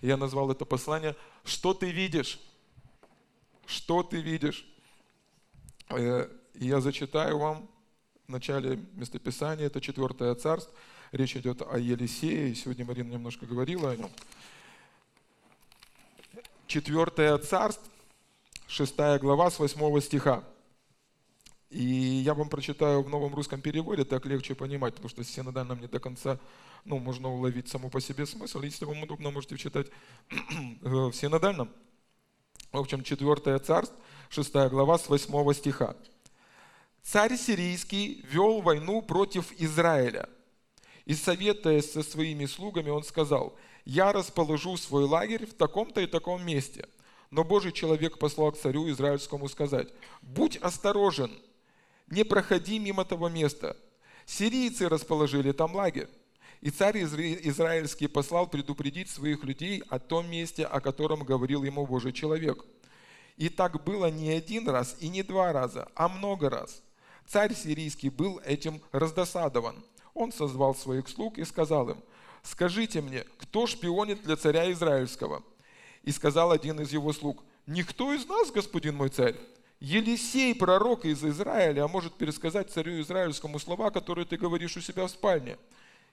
Я назвал это послание «Что ты видишь?» Что ты видишь? Э, я зачитаю вам в начале местописания, это 4 царство. Речь идет о Елисее, сегодня Марина немножко говорила о нем. 4 царство, 6 глава с 8 стиха. И я вам прочитаю в новом русском переводе, так легче понимать, потому что синодально не до конца, ну, можно уловить само по себе смысл. Если вам удобно, можете читать в синодальном. В общем, 4 царство, 6 глава с 8 стиха. «Царь сирийский вел войну против Израиля, и, советуясь со своими слугами, он сказал, «Я расположу свой лагерь в таком-то и таком месте». Но Божий человек послал к царю израильскому сказать, «Будь осторожен, не проходи мимо того места. Сирийцы расположили там лагерь. И царь израильский послал предупредить своих людей о том месте, о котором говорил ему Божий человек. И так было не один раз и не два раза, а много раз. Царь сирийский был этим раздосадован. Он созвал своих слуг и сказал им, «Скажите мне, кто шпионит для царя израильского?» И сказал один из его слуг, «Никто из нас, господин мой царь». Елисей, пророк из Израиля, а может пересказать царю израильскому слова, которые ты говоришь у себя в спальне.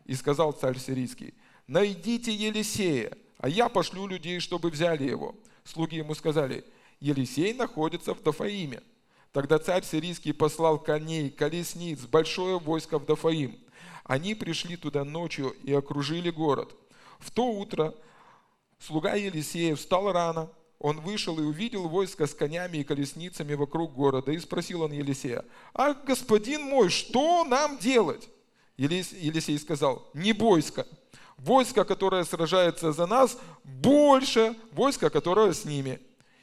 И сказал царь сирийский, найдите Елисея, а я пошлю людей, чтобы взяли его. Слуги ему сказали, Елисей находится в Дафаиме. Тогда царь сирийский послал коней, колесниц, большое войско в Дафаим. Они пришли туда ночью и окружили город. В то утро слуга Елисея встал рано, он вышел и увидел войско с конями и колесницами вокруг города. И спросил он Елисея, а господин мой, что нам делать? Елисей сказал, не бойся, войско, которое сражается за нас, больше войска, которое с ними.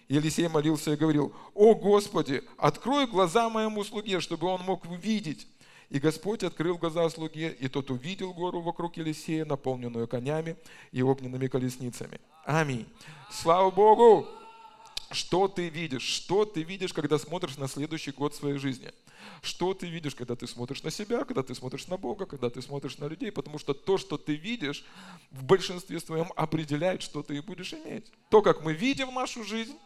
Елисей молился и говорил, о Господи, открой глаза моему слуге, чтобы он мог увидеть. И Господь открыл глаза слуге, и тот увидел гору вокруг Елисея, наполненную конями и огненными колесницами. Аминь. Слава Богу! Что ты видишь? Что ты видишь, когда смотришь на следующий год своей жизни? Что ты видишь, когда ты смотришь на себя, когда ты смотришь на Бога, когда ты смотришь на людей? Потому что то, что ты видишь, в большинстве своем определяет, что ты и будешь иметь. То, как мы видим нашу жизнь,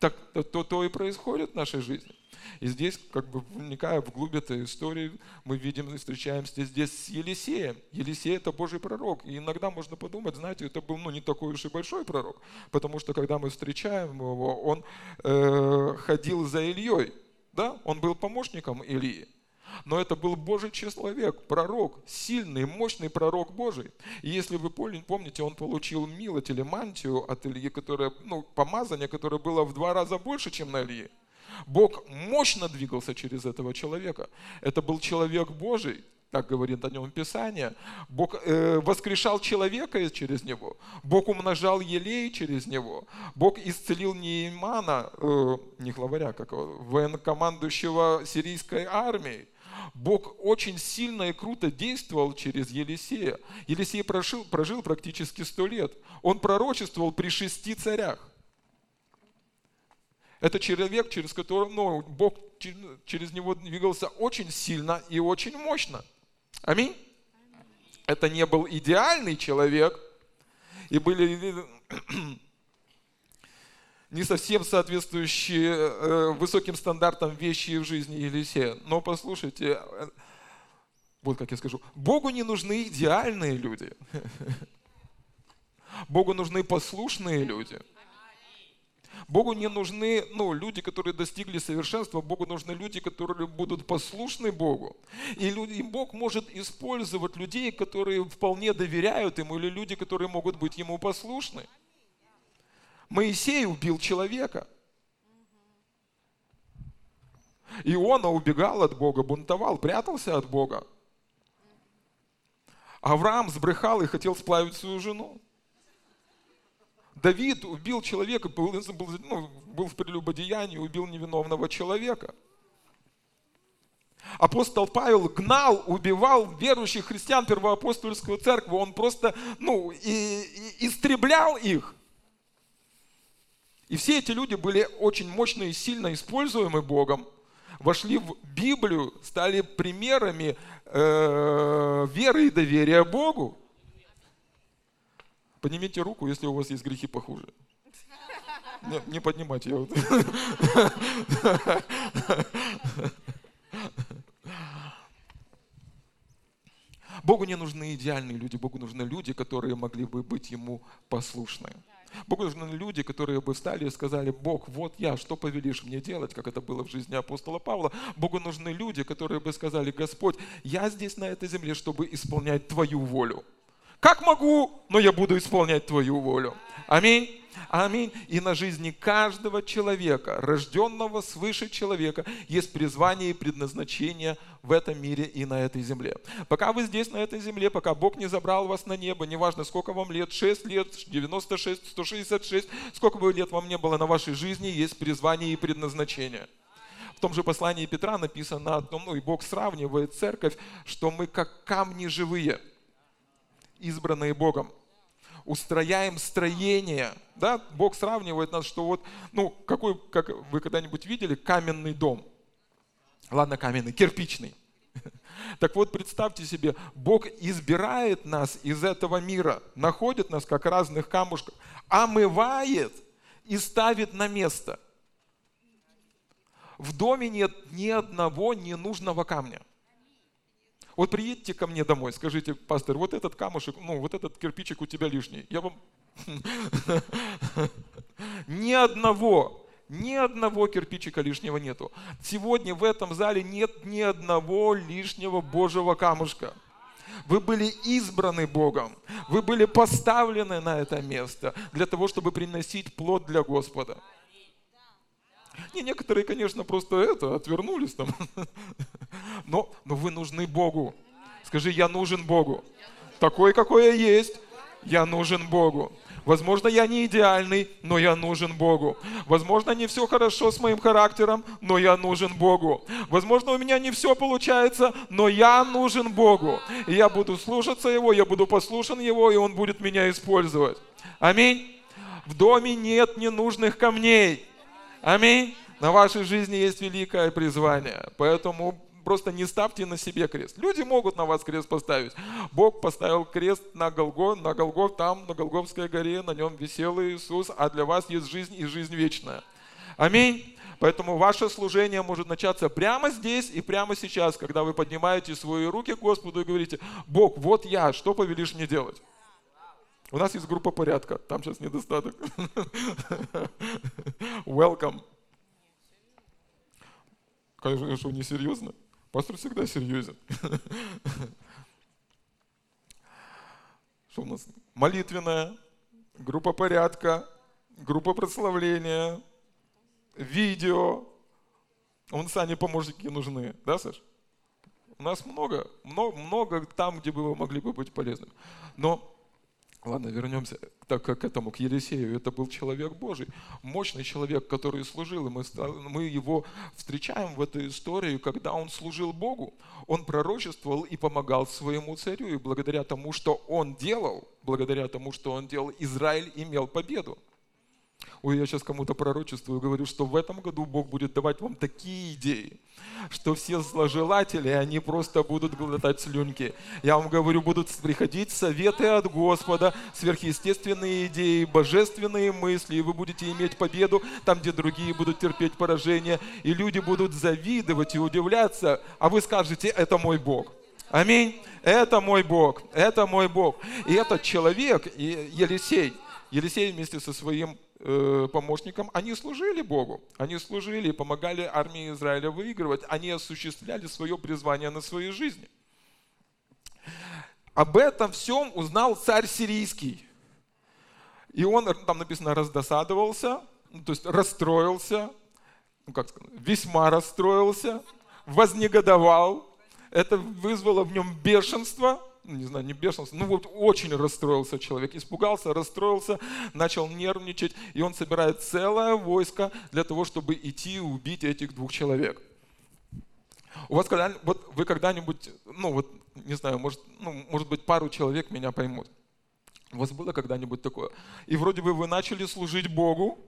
так то, то, и происходит в нашей жизни. И здесь, как бы вникая в глубь этой истории, мы видим и встречаемся здесь с Елисеем. Елисей – это Божий пророк. И иногда можно подумать, знаете, это был ну, не такой уж и большой пророк, потому что когда мы встречаем его, он э, ходил за Ильей, да? он был помощником Илии. Но это был Божий человек, пророк, сильный, мощный пророк Божий. И если вы помните, он получил милость или мантию от Ильи, которое, ну, помазание, которое было в два раза больше, чем на Ильи. Бог мощно двигался через этого человека. Это был человек Божий, так говорит о нем Писание. Бог э, воскрешал человека через него. Бог умножал елей через него. Бог исцелил Неймана, э, не главаря, как военнокомандующего сирийской армией. Бог очень сильно и круто действовал через Елисея. Елисей прожил, прожил практически сто лет. Он пророчествовал при шести царях. Это человек, через которого ну, Бог через него двигался очень сильно и очень мощно. Аминь. Это не был идеальный человек, и были не совсем соответствующие э, высоким стандартам вещи в жизни Елисея. Но послушайте, э, вот как я скажу, Богу не нужны идеальные люди. Богу нужны послушные люди – Богу не нужны ну, люди, которые достигли совершенства, Богу нужны люди, которые будут послушны Богу. И, люди, и Бог может использовать людей, которые вполне доверяют Ему, или люди, которые могут быть Ему послушны. Моисей убил человека. Иона убегал от Бога, бунтовал, прятался от Бога. Авраам сбрехал и хотел сплавить свою жену. Давид убил человека, был, был, ну, был в прелюбодеянии, убил невиновного человека. Апостол Павел гнал, убивал верующих христиан первоапостольского церкви. Он просто ну, и, и истреблял их. И все эти люди были очень мощно и сильно используемы Богом, вошли в Библию, стали примерами э, веры и доверия Богу. Поднимите руку, если у вас есть грехи похуже. Не, не поднимайте. Я вот. Богу не нужны идеальные люди, Богу нужны люди, которые могли бы быть Ему послушны. Богу нужны люди, которые бы встали и сказали, Бог, вот я, что повелишь мне делать, как это было в жизни апостола Павла. Богу нужны люди, которые бы сказали, Господь, я здесь на этой земле, чтобы исполнять Твою волю. Как могу, но я буду исполнять Твою волю. Аминь. Аминь. И на жизни каждого человека, рожденного свыше человека, есть призвание и предназначение в этом мире и на этой земле. Пока вы здесь, на этой земле, пока Бог не забрал вас на небо, неважно, сколько вам лет, 6 лет, 96, 166, сколько бы лет вам не было на вашей жизни, есть призвание и предназначение. В том же послании Петра написано о том, ну и Бог сравнивает церковь, что мы как камни живые, избранные Богом устрояем строение. Да? Бог сравнивает нас, что вот, ну, какой, как вы когда-нибудь видели, каменный дом. Ладно, каменный, кирпичный. Так вот, представьте себе, Бог избирает нас из этого мира, находит нас как разных камушков, омывает и ставит на место. В доме нет ни одного ненужного камня. Вот приедьте ко мне домой, скажите, пастор, вот этот камушек, ну, вот этот кирпичик у тебя лишний. Я вам... Ни одного, ни одного кирпичика лишнего нету. Сегодня в этом зале нет ни одного лишнего Божьего камушка. Вы были избраны Богом. Вы были поставлены на это место для того, чтобы приносить плод для Господа. Не, некоторые, конечно, просто это, отвернулись там. Но, но вы нужны Богу. Скажи, я нужен Богу. Такой, какой я есть, я нужен Богу. Возможно, я не идеальный, но я нужен Богу. Возможно, не все хорошо с моим характером, но я нужен Богу. Возможно, у меня не все получается, но я нужен Богу. И я буду слушаться Его, я буду послушан Его, и Он будет меня использовать. Аминь. В доме нет ненужных камней. Аминь. На вашей жизни есть великое призвание. Поэтому просто не ставьте на себе крест. Люди могут на вас крест поставить. Бог поставил крест на Голго, на Голгоф, там, на Голговской горе, на нем висел Иисус, а для вас есть жизнь и жизнь вечная. Аминь. Поэтому ваше служение может начаться прямо здесь и прямо сейчас, когда вы поднимаете свои руки к Господу и говорите, Бог, вот я, что повелишь мне делать? У нас есть группа порядка, там сейчас недостаток. Welcome. Конечно, что не серьезно. Пастор всегда серьезен. Что у нас? Молитвенная, группа порядка, группа прославления, видео. Он Сане помощники нужны, да, Саш? У нас много, много, много там, где бы вы могли бы быть полезным. Но Ладно, вернемся так, к этому, к Елисею. Это был человек Божий, мощный человек, который служил. И мы, мы его встречаем в этой истории, когда он служил Богу. Он пророчествовал и помогал своему царю. И благодаря тому, что он делал, благодаря тому, что он делал, Израиль имел победу. Ой, я сейчас кому-то пророчествую, говорю, что в этом году Бог будет давать вам такие идеи, что все зложелатели, они просто будут глотать слюнки. Я вам говорю, будут приходить советы от Господа, сверхъестественные идеи, божественные мысли, и вы будете иметь победу там, где другие будут терпеть поражение, и люди будут завидовать и удивляться, а вы скажете, это мой Бог. Аминь. Это мой Бог. Это мой Бог. И этот человек, Елисей, Елисей вместе со своим Э, помощникам, они служили Богу, они служили помогали армии Израиля выигрывать, они осуществляли свое призвание на своей жизни. Об этом всем узнал царь сирийский. И он, там написано, раздосадовался, ну, то есть расстроился, ну, как сказать, весьма расстроился, вознегодовал. Это вызвало в нем бешенство – не знаю, не бешенство, ну вот очень расстроился человек, испугался, расстроился, начал нервничать, и он собирает целое войско для того, чтобы идти убить этих двух человек. У вас когда вот вы когда-нибудь, ну вот, не знаю, может, ну, может быть, пару человек меня поймут. У вас было когда-нибудь такое? И вроде бы вы начали служить Богу,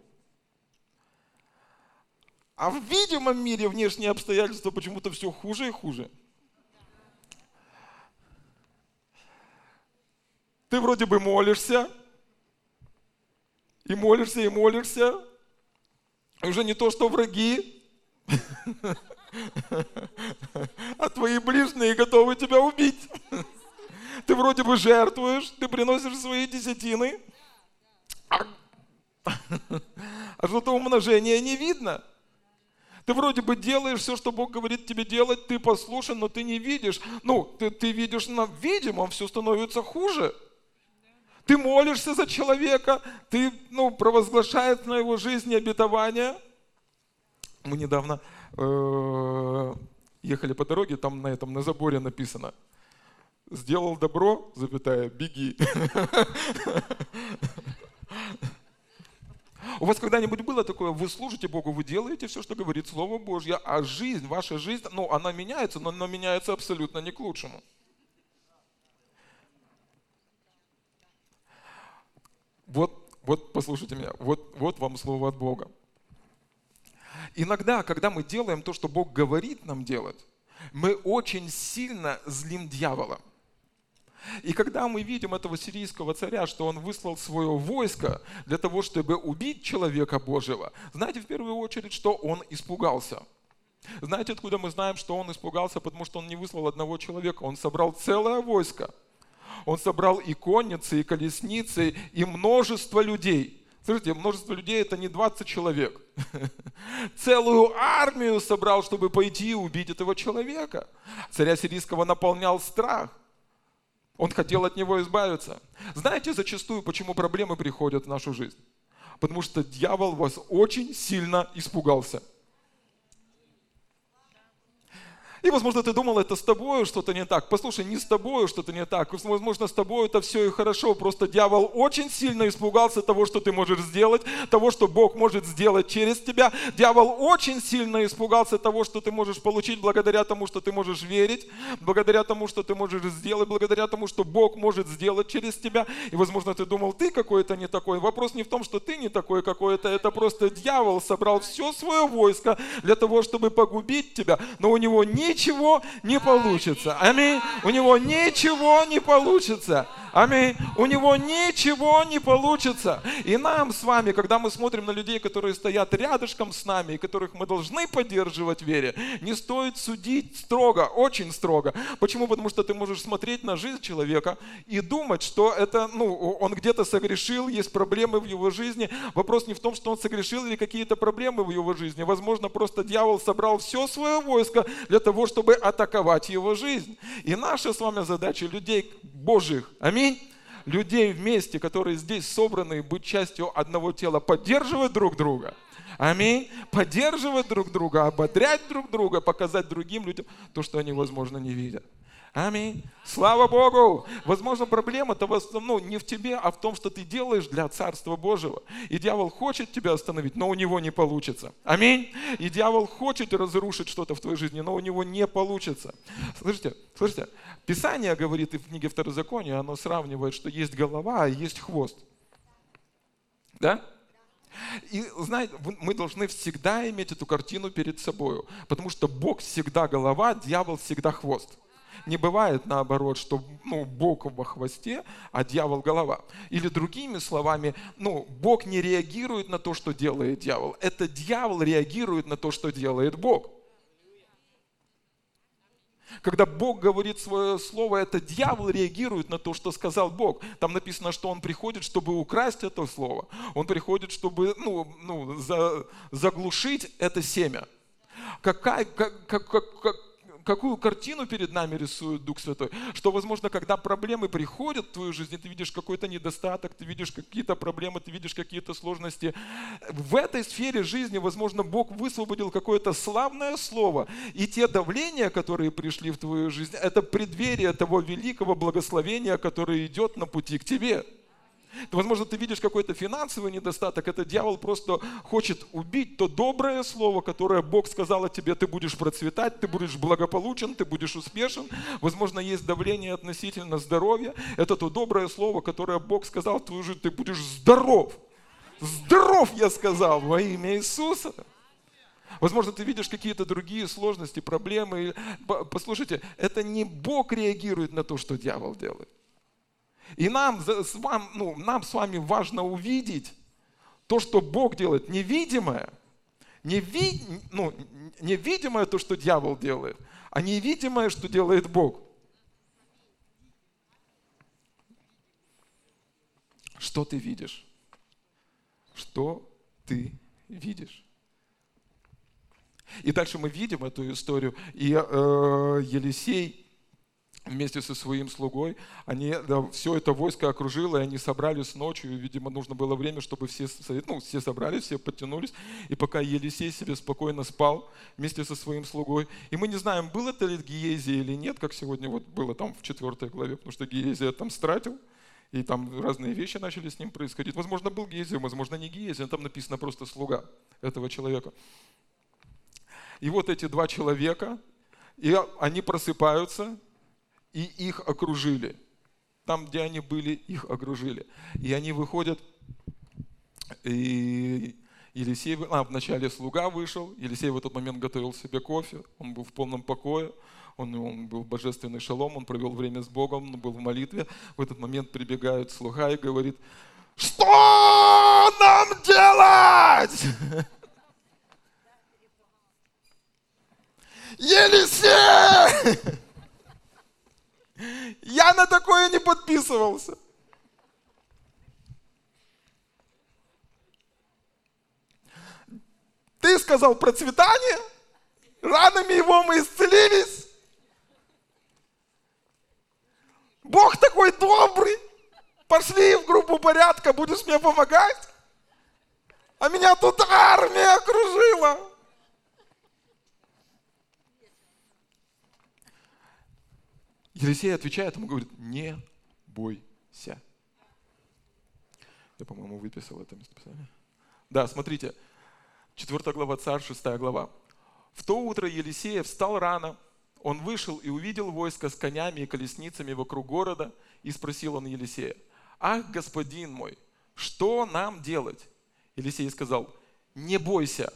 а в видимом мире внешние обстоятельства почему-то все хуже и хуже – Ты вроде бы молишься, И молишься, и молишься. Уже не то, что враги, а твои ближние готовы тебя убить. Ты вроде бы жертвуешь, ты приносишь свои десятины, а, а что-то умножения не видно. Ты вроде бы делаешь все, что Бог говорит тебе делать, ты послушан, но ты не видишь. Ну, ты, ты видишь на видимом, все становится хуже. Ты молишься за человека, ты ну, провозглашаешь на его жизни обетование. Мы недавно э, ехали по дороге, там на этом, на заборе написано. Сделал добро, запятая, беги. У вас когда-нибудь было такое, вы служите Богу, вы делаете все, что говорит Слово Божье, а жизнь, ваша жизнь, ну, она меняется, но она меняется абсолютно не к лучшему. Вот, вот послушайте меня, вот, вот вам слово от Бога. Иногда, когда мы делаем то, что Бог говорит нам делать, мы очень сильно злим дьявола. И когда мы видим этого сирийского царя, что он выслал свое войско для того, чтобы убить человека Божьего, знаете в первую очередь, что он испугался. Знаете, откуда мы знаем, что он испугался? Потому что он не выслал одного человека, он собрал целое войско. Он собрал и конницы, и колесницы, и множество людей. Слушайте, множество людей это не 20 человек. Целую армию собрал, чтобы пойти и убить этого человека. Царя сирийского наполнял страх. Он хотел от него избавиться. Знаете зачастую, почему проблемы приходят в нашу жизнь? Потому что дьявол вас очень сильно испугался. И, возможно, ты думал, это с тобой что-то не так. Послушай, не с тобой что-то не так. Возможно, с тобой это все и хорошо. Просто дьявол очень сильно испугался того, что ты можешь сделать, того, что Бог может сделать через тебя. Дьявол очень сильно испугался того, что ты можешь получить благодаря тому, что ты можешь верить, благодаря тому, что ты можешь сделать, благодаря тому, что Бог может сделать через тебя. И, возможно, ты думал, ты какой-то не такой. Вопрос не в том, что ты не такой какой-то. Это просто дьявол собрал все свое войско для того, чтобы погубить тебя. Но у него не ничего не получится. Аминь. У него ничего не получится. Аминь. У него ничего не получится. И нам с вами, когда мы смотрим на людей, которые стоят рядышком с нами, и которых мы должны поддерживать в вере, не стоит судить строго, очень строго. Почему? Потому что ты можешь смотреть на жизнь человека и думать, что это, ну, он где-то согрешил, есть проблемы в его жизни. Вопрос не в том, что он согрешил или какие-то проблемы в его жизни. Возможно, просто дьявол собрал все свое войско для того, чтобы атаковать его жизнь. И наша с вами задача людей Божьих, аминь, Аминь. Людей вместе, которые здесь собраны, быть частью одного тела, поддерживать друг друга. Аминь. Поддерживать друг друга, ободрять друг друга, показать другим людям то, что они, возможно, не видят. Аминь. Слава Богу. Возможно, проблема-то в основном не в тебе, а в том, что ты делаешь для Царства Божьего. И дьявол хочет тебя остановить, но у него не получится. Аминь. И дьявол хочет разрушить что-то в твоей жизни, но у него не получится. Слышите, слышите, Писание говорит и в книге Второзакония, оно сравнивает, что есть голова, а есть хвост. Да? И знаете, мы должны всегда иметь эту картину перед собой, потому что Бог всегда голова, дьявол всегда хвост. Не бывает наоборот, что ну, Бог во хвосте, а дьявол голова. Или другими словами, ну, Бог не реагирует на то, что делает дьявол. Это дьявол реагирует на то, что делает Бог. Когда Бог говорит свое слово, это дьявол реагирует на то, что сказал Бог. Там написано, что он приходит, чтобы украсть это слово. Он приходит, чтобы ну, ну, за, заглушить это семя. Какая, как, как, как, какую картину перед нами рисует Дух Святой, что, возможно, когда проблемы приходят в твою жизнь, ты видишь какой-то недостаток, ты видишь какие-то проблемы, ты видишь какие-то сложности. В этой сфере жизни, возможно, Бог высвободил какое-то славное слово, и те давления, которые пришли в твою жизнь, это преддверие того великого благословения, которое идет на пути к тебе. Возможно, ты видишь какой-то финансовый недостаток. Это дьявол просто хочет убить то доброе слово, которое Бог сказал о тебе. Ты будешь процветать, ты будешь благополучен, ты будешь успешен. Возможно, есть давление относительно здоровья. Это то доброе слово, которое Бог сказал в твою жизнь. Ты будешь здоров. Здоров, я сказал, во имя Иисуса. Возможно, ты видишь какие-то другие сложности, проблемы. Послушайте, это не Бог реагирует на то, что дьявол делает. И нам с, вами, ну, нам с вами важно увидеть то, что Бог делает, невидимое, неви, ну, невидимое то, что дьявол делает, а невидимое, что делает Бог. Что ты видишь? Что ты видишь? И дальше мы видим эту историю. И э, Елисей вместе со своим слугой, они, да, все это войско окружило, и они собрались ночью, видимо, нужно было время, чтобы все, ну, все собрались, все подтянулись, и пока Елисей себе спокойно спал вместе со своим слугой, и мы не знаем, был это ли Гиезия или нет, как сегодня вот было там в четвертой главе, потому что Гиезия там стратил, и там разные вещи начали с ним происходить. Возможно, был Гиезия, возможно, не Гиезия, там написано просто слуга этого человека. И вот эти два человека, и они просыпаются, и их окружили. Там, где они были, их окружили. И они выходят, и Елисей, а, вначале слуга вышел, Елисей в этот момент готовил себе кофе, он был в полном покое, он, он был божественный шалом, он провел время с Богом, он был в молитве. В этот момент прибегает слуга и говорит, что нам делать? Елисей! Я на такое не подписывался. Ты сказал процветание, ранами его мы исцелились. Бог такой добрый. Пошли в группу порядка, будешь мне помогать. А меня тут армия окружила. Елисей отвечает ему, говорит, не бойся. Я, по-моему, выписал это местописание. Да, смотрите, 4 глава Царь, 6 глава. В то утро Елисея встал рано, он вышел и увидел войско с конями и колесницами вокруг города, и спросил он Елисея, «Ах, господин мой, что нам делать?» Елисей сказал, «Не бойся,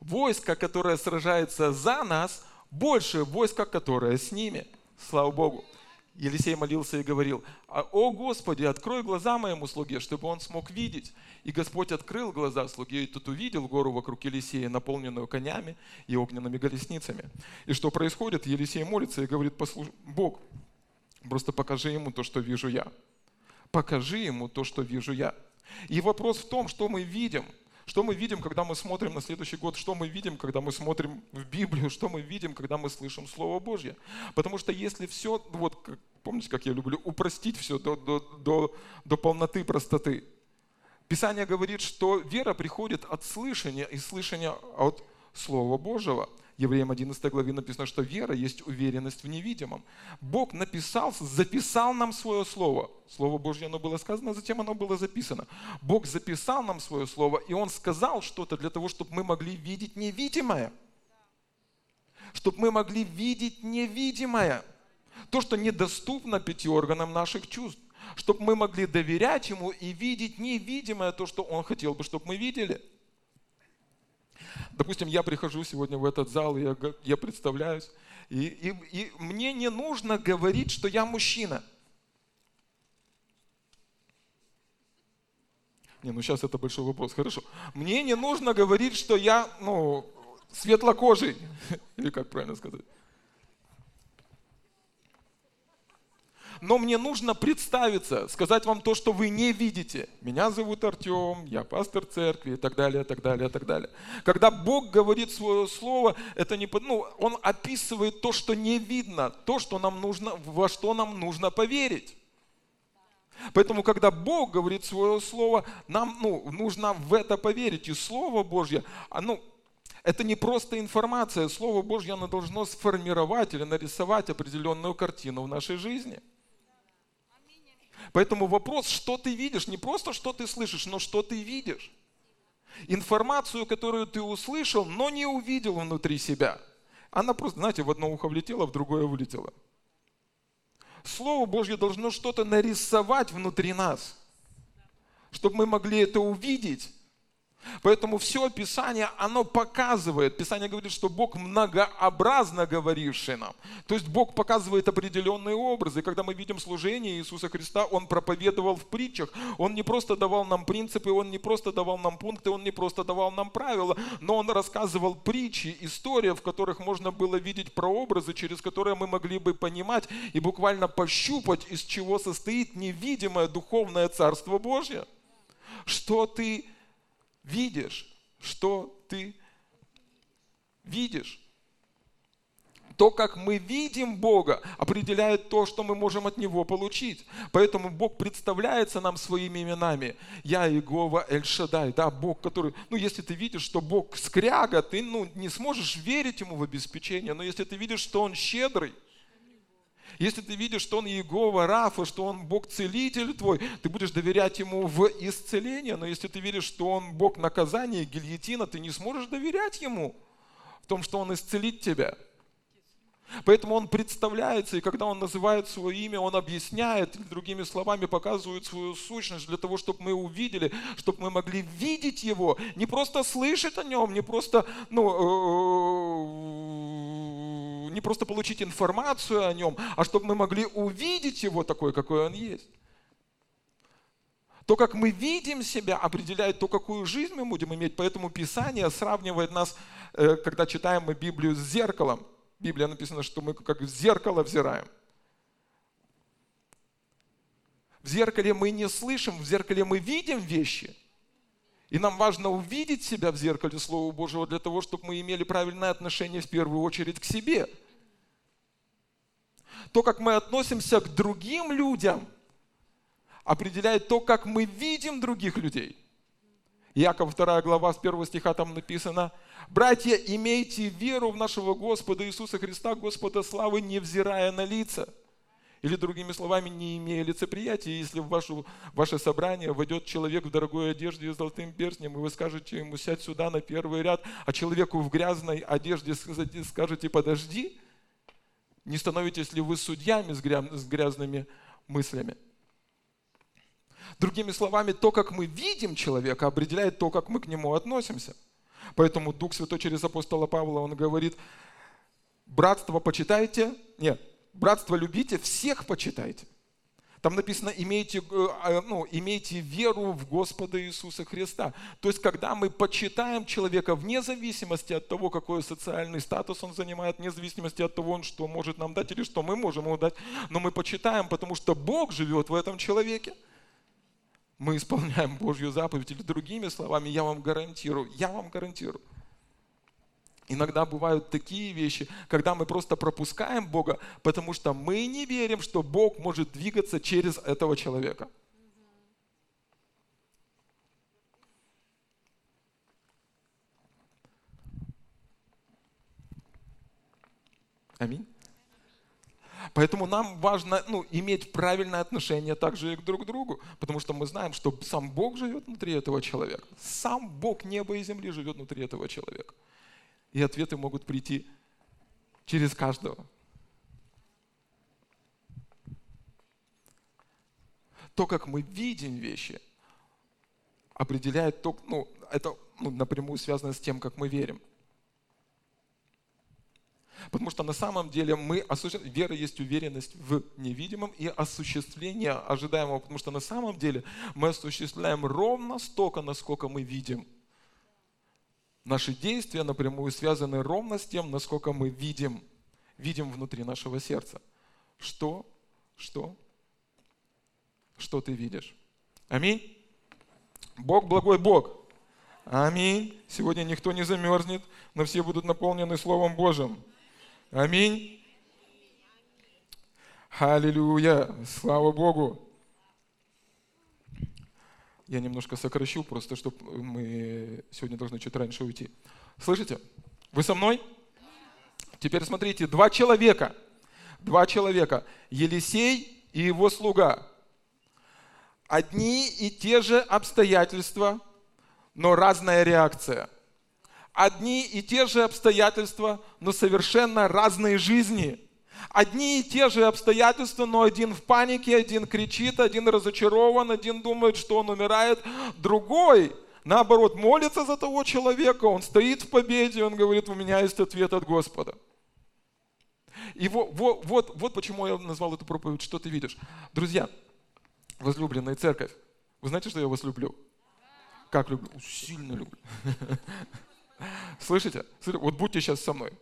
войско, которое сражается за нас, больше войска, которое с ними». Слава Богу. Елисей молился и говорил, «А, «О Господи, открой глаза моему слуге, чтобы он смог видеть». И Господь открыл глаза слуге, и тут увидел гору вокруг Елисея, наполненную конями и огненными колесницами. И что происходит? Елисей молится и говорит, Послуш... «Бог, просто покажи ему то, что вижу я. Покажи ему то, что вижу я». И вопрос в том, что мы видим – что мы видим, когда мы смотрим на следующий год? Что мы видим, когда мы смотрим в Библию? Что мы видим, когда мы слышим Слово Божье? Потому что если все, вот помните, как я люблю, упростить все до, до, до, до полноты простоты. Писание говорит, что вера приходит от слышания, и слышания от Слова Божьего – Евреям 11 главе написано, что вера есть уверенность в невидимом. Бог написал, записал нам свое слово. Слово Божье оно было сказано, а затем оно было записано. Бог записал нам свое слово, и Он сказал что-то для того, чтобы мы могли видеть невидимое. Чтобы мы могли видеть невидимое. То, что недоступно пяти органам наших чувств. Чтобы мы могли доверять Ему и видеть невидимое, то, что Он хотел бы, чтобы мы видели. Допустим, я прихожу сегодня в этот зал, я, я представляюсь, и, и, и мне не нужно говорить, что я мужчина. Не, ну сейчас это большой вопрос, хорошо. Мне не нужно говорить, что я, ну, светлокожий, или как правильно сказать. Но мне нужно представиться, сказать вам то, что вы не видите. Меня зовут Артем, я пастор церкви и так далее, так далее, так далее. Когда Бог говорит свое слово, это не, ну, Он описывает то, что не видно, то, что нам нужно, во что нам нужно поверить. Поэтому, когда Бог говорит свое слово, нам ну, нужно в это поверить. И Слово Божье, оно, это не просто информация. Слово Божье, оно должно сформировать или нарисовать определенную картину в нашей жизни – Поэтому вопрос, что ты видишь, не просто что ты слышишь, но что ты видишь. Информацию, которую ты услышал, но не увидел внутри себя. Она просто, знаете, в одно ухо влетела, в другое вылетела. Слово Божье должно что-то нарисовать внутри нас, чтобы мы могли это увидеть. Поэтому все Писание, оно показывает, Писание говорит, что Бог многообразно говоривший нам. То есть Бог показывает определенные образы. Когда мы видим служение Иисуса Христа, Он проповедовал в притчах. Он не просто давал нам принципы, Он не просто давал нам пункты, Он не просто давал нам правила, но Он рассказывал притчи, истории, в которых можно было видеть прообразы, через которые мы могли бы понимать и буквально пощупать, из чего состоит невидимое духовное Царство Божье. Что ты видишь, что ты видишь. То, как мы видим Бога, определяет то, что мы можем от Него получить. Поэтому Бог представляется нам своими именами. Я Иегова Эль-Шадай, да, Бог, который... Ну, если ты видишь, что Бог скряга, ты ну, не сможешь верить Ему в обеспечение. Но если ты видишь, что Он щедрый, если ты видишь, что Он Иегова Рафа, что Он Бог-целитель твой, ты будешь доверять Ему в исцеление. Но если ты видишь, что Он Бог наказания, гильотина, ты не сможешь доверять Ему в том, что Он исцелит тебя. Поэтому он представляется, и когда он называет свое имя, он объясняет, другими словами показывает свою сущность для того, чтобы мы увидели, чтобы мы могли видеть его, не просто слышать о нем, не просто ну, не просто получить информацию о нем, а чтобы мы могли увидеть его такой, какой он есть. То, как мы видим себя, определяет то, какую жизнь мы будем иметь. Поэтому Писание сравнивает нас, э, когда читаем мы Библию с зеркалом. Библия написано, что мы как в зеркало взираем. В зеркале мы не слышим, в зеркале мы видим вещи – и нам важно увидеть себя в зеркале Слова Божьего для того, чтобы мы имели правильное отношение в первую очередь к себе. То, как мы относимся к другим людям, определяет то, как мы видим других людей. Яков 2 глава с 1 стиха там написано, «Братья, имейте веру в нашего Господа Иисуса Христа, Господа славы, невзирая на лица». Или другими словами, не имея лицеприятия, если в ваше, ваше собрание войдет человек в дорогой одежде и золотым перстнем, и вы скажете ему, сядь сюда на первый ряд, а человеку в грязной одежде скажете, подожди, не становитесь ли вы судьями с грязными мыслями? Другими словами, то, как мы видим человека, определяет то, как мы к нему относимся. Поэтому Дух Святой через апостола Павла, он говорит, братство почитайте, нет, братство любите, всех почитайте. Там написано, имейте, э, а, ну, имейте веру в Господа Иисуса Христа. То есть, когда мы почитаем человека вне зависимости от того, какой социальный статус он занимает, вне зависимости от того, что может нам дать или что мы можем ему дать, но мы почитаем, потому что Бог живет в этом человеке. Мы исполняем Божью заповедь, или другими словами, я вам гарантирую, я вам гарантирую, Иногда бывают такие вещи, когда мы просто пропускаем Бога, потому что мы не верим, что Бог может двигаться через этого человека. Аминь. Поэтому нам важно ну, иметь правильное отношение также и к друг другу, потому что мы знаем, что сам Бог живет внутри этого человека. Сам Бог неба и земли живет внутри этого человека. И ответы могут прийти через каждого. То, как мы видим вещи, определяет то, ну, это ну, напрямую связано с тем, как мы верим. Потому что на самом деле мы осуществляем, вера есть уверенность в невидимом и осуществление ожидаемого, потому что на самом деле мы осуществляем ровно столько, насколько мы видим – Наши действия напрямую связаны ровно с тем, насколько мы видим, видим внутри нашего сердца. Что, что, что ты видишь? Аминь. Бог благой Бог. Аминь. Сегодня никто не замерзнет, но все будут наполнены Словом Божьим. Аминь. Аллилуйя. Слава Богу. Я немножко сокращу, просто чтобы мы сегодня должны чуть раньше уйти. Слышите? Вы со мной? Теперь смотрите, два человека, два человека, Елисей и его слуга. Одни и те же обстоятельства, но разная реакция. Одни и те же обстоятельства, но совершенно разные жизни – Одни и те же обстоятельства, но один в панике, один кричит, один разочарован, один думает, что он умирает, другой наоборот, молится за того человека, он стоит в победе, он говорит, у меня есть ответ от Господа. И вот, вот, вот, вот почему я назвал эту проповедь «Что ты видишь?». Друзья, возлюбленная церковь, вы знаете, что я вас люблю? Как люблю? Сильно люблю. Слышите? Вот будьте сейчас со мной.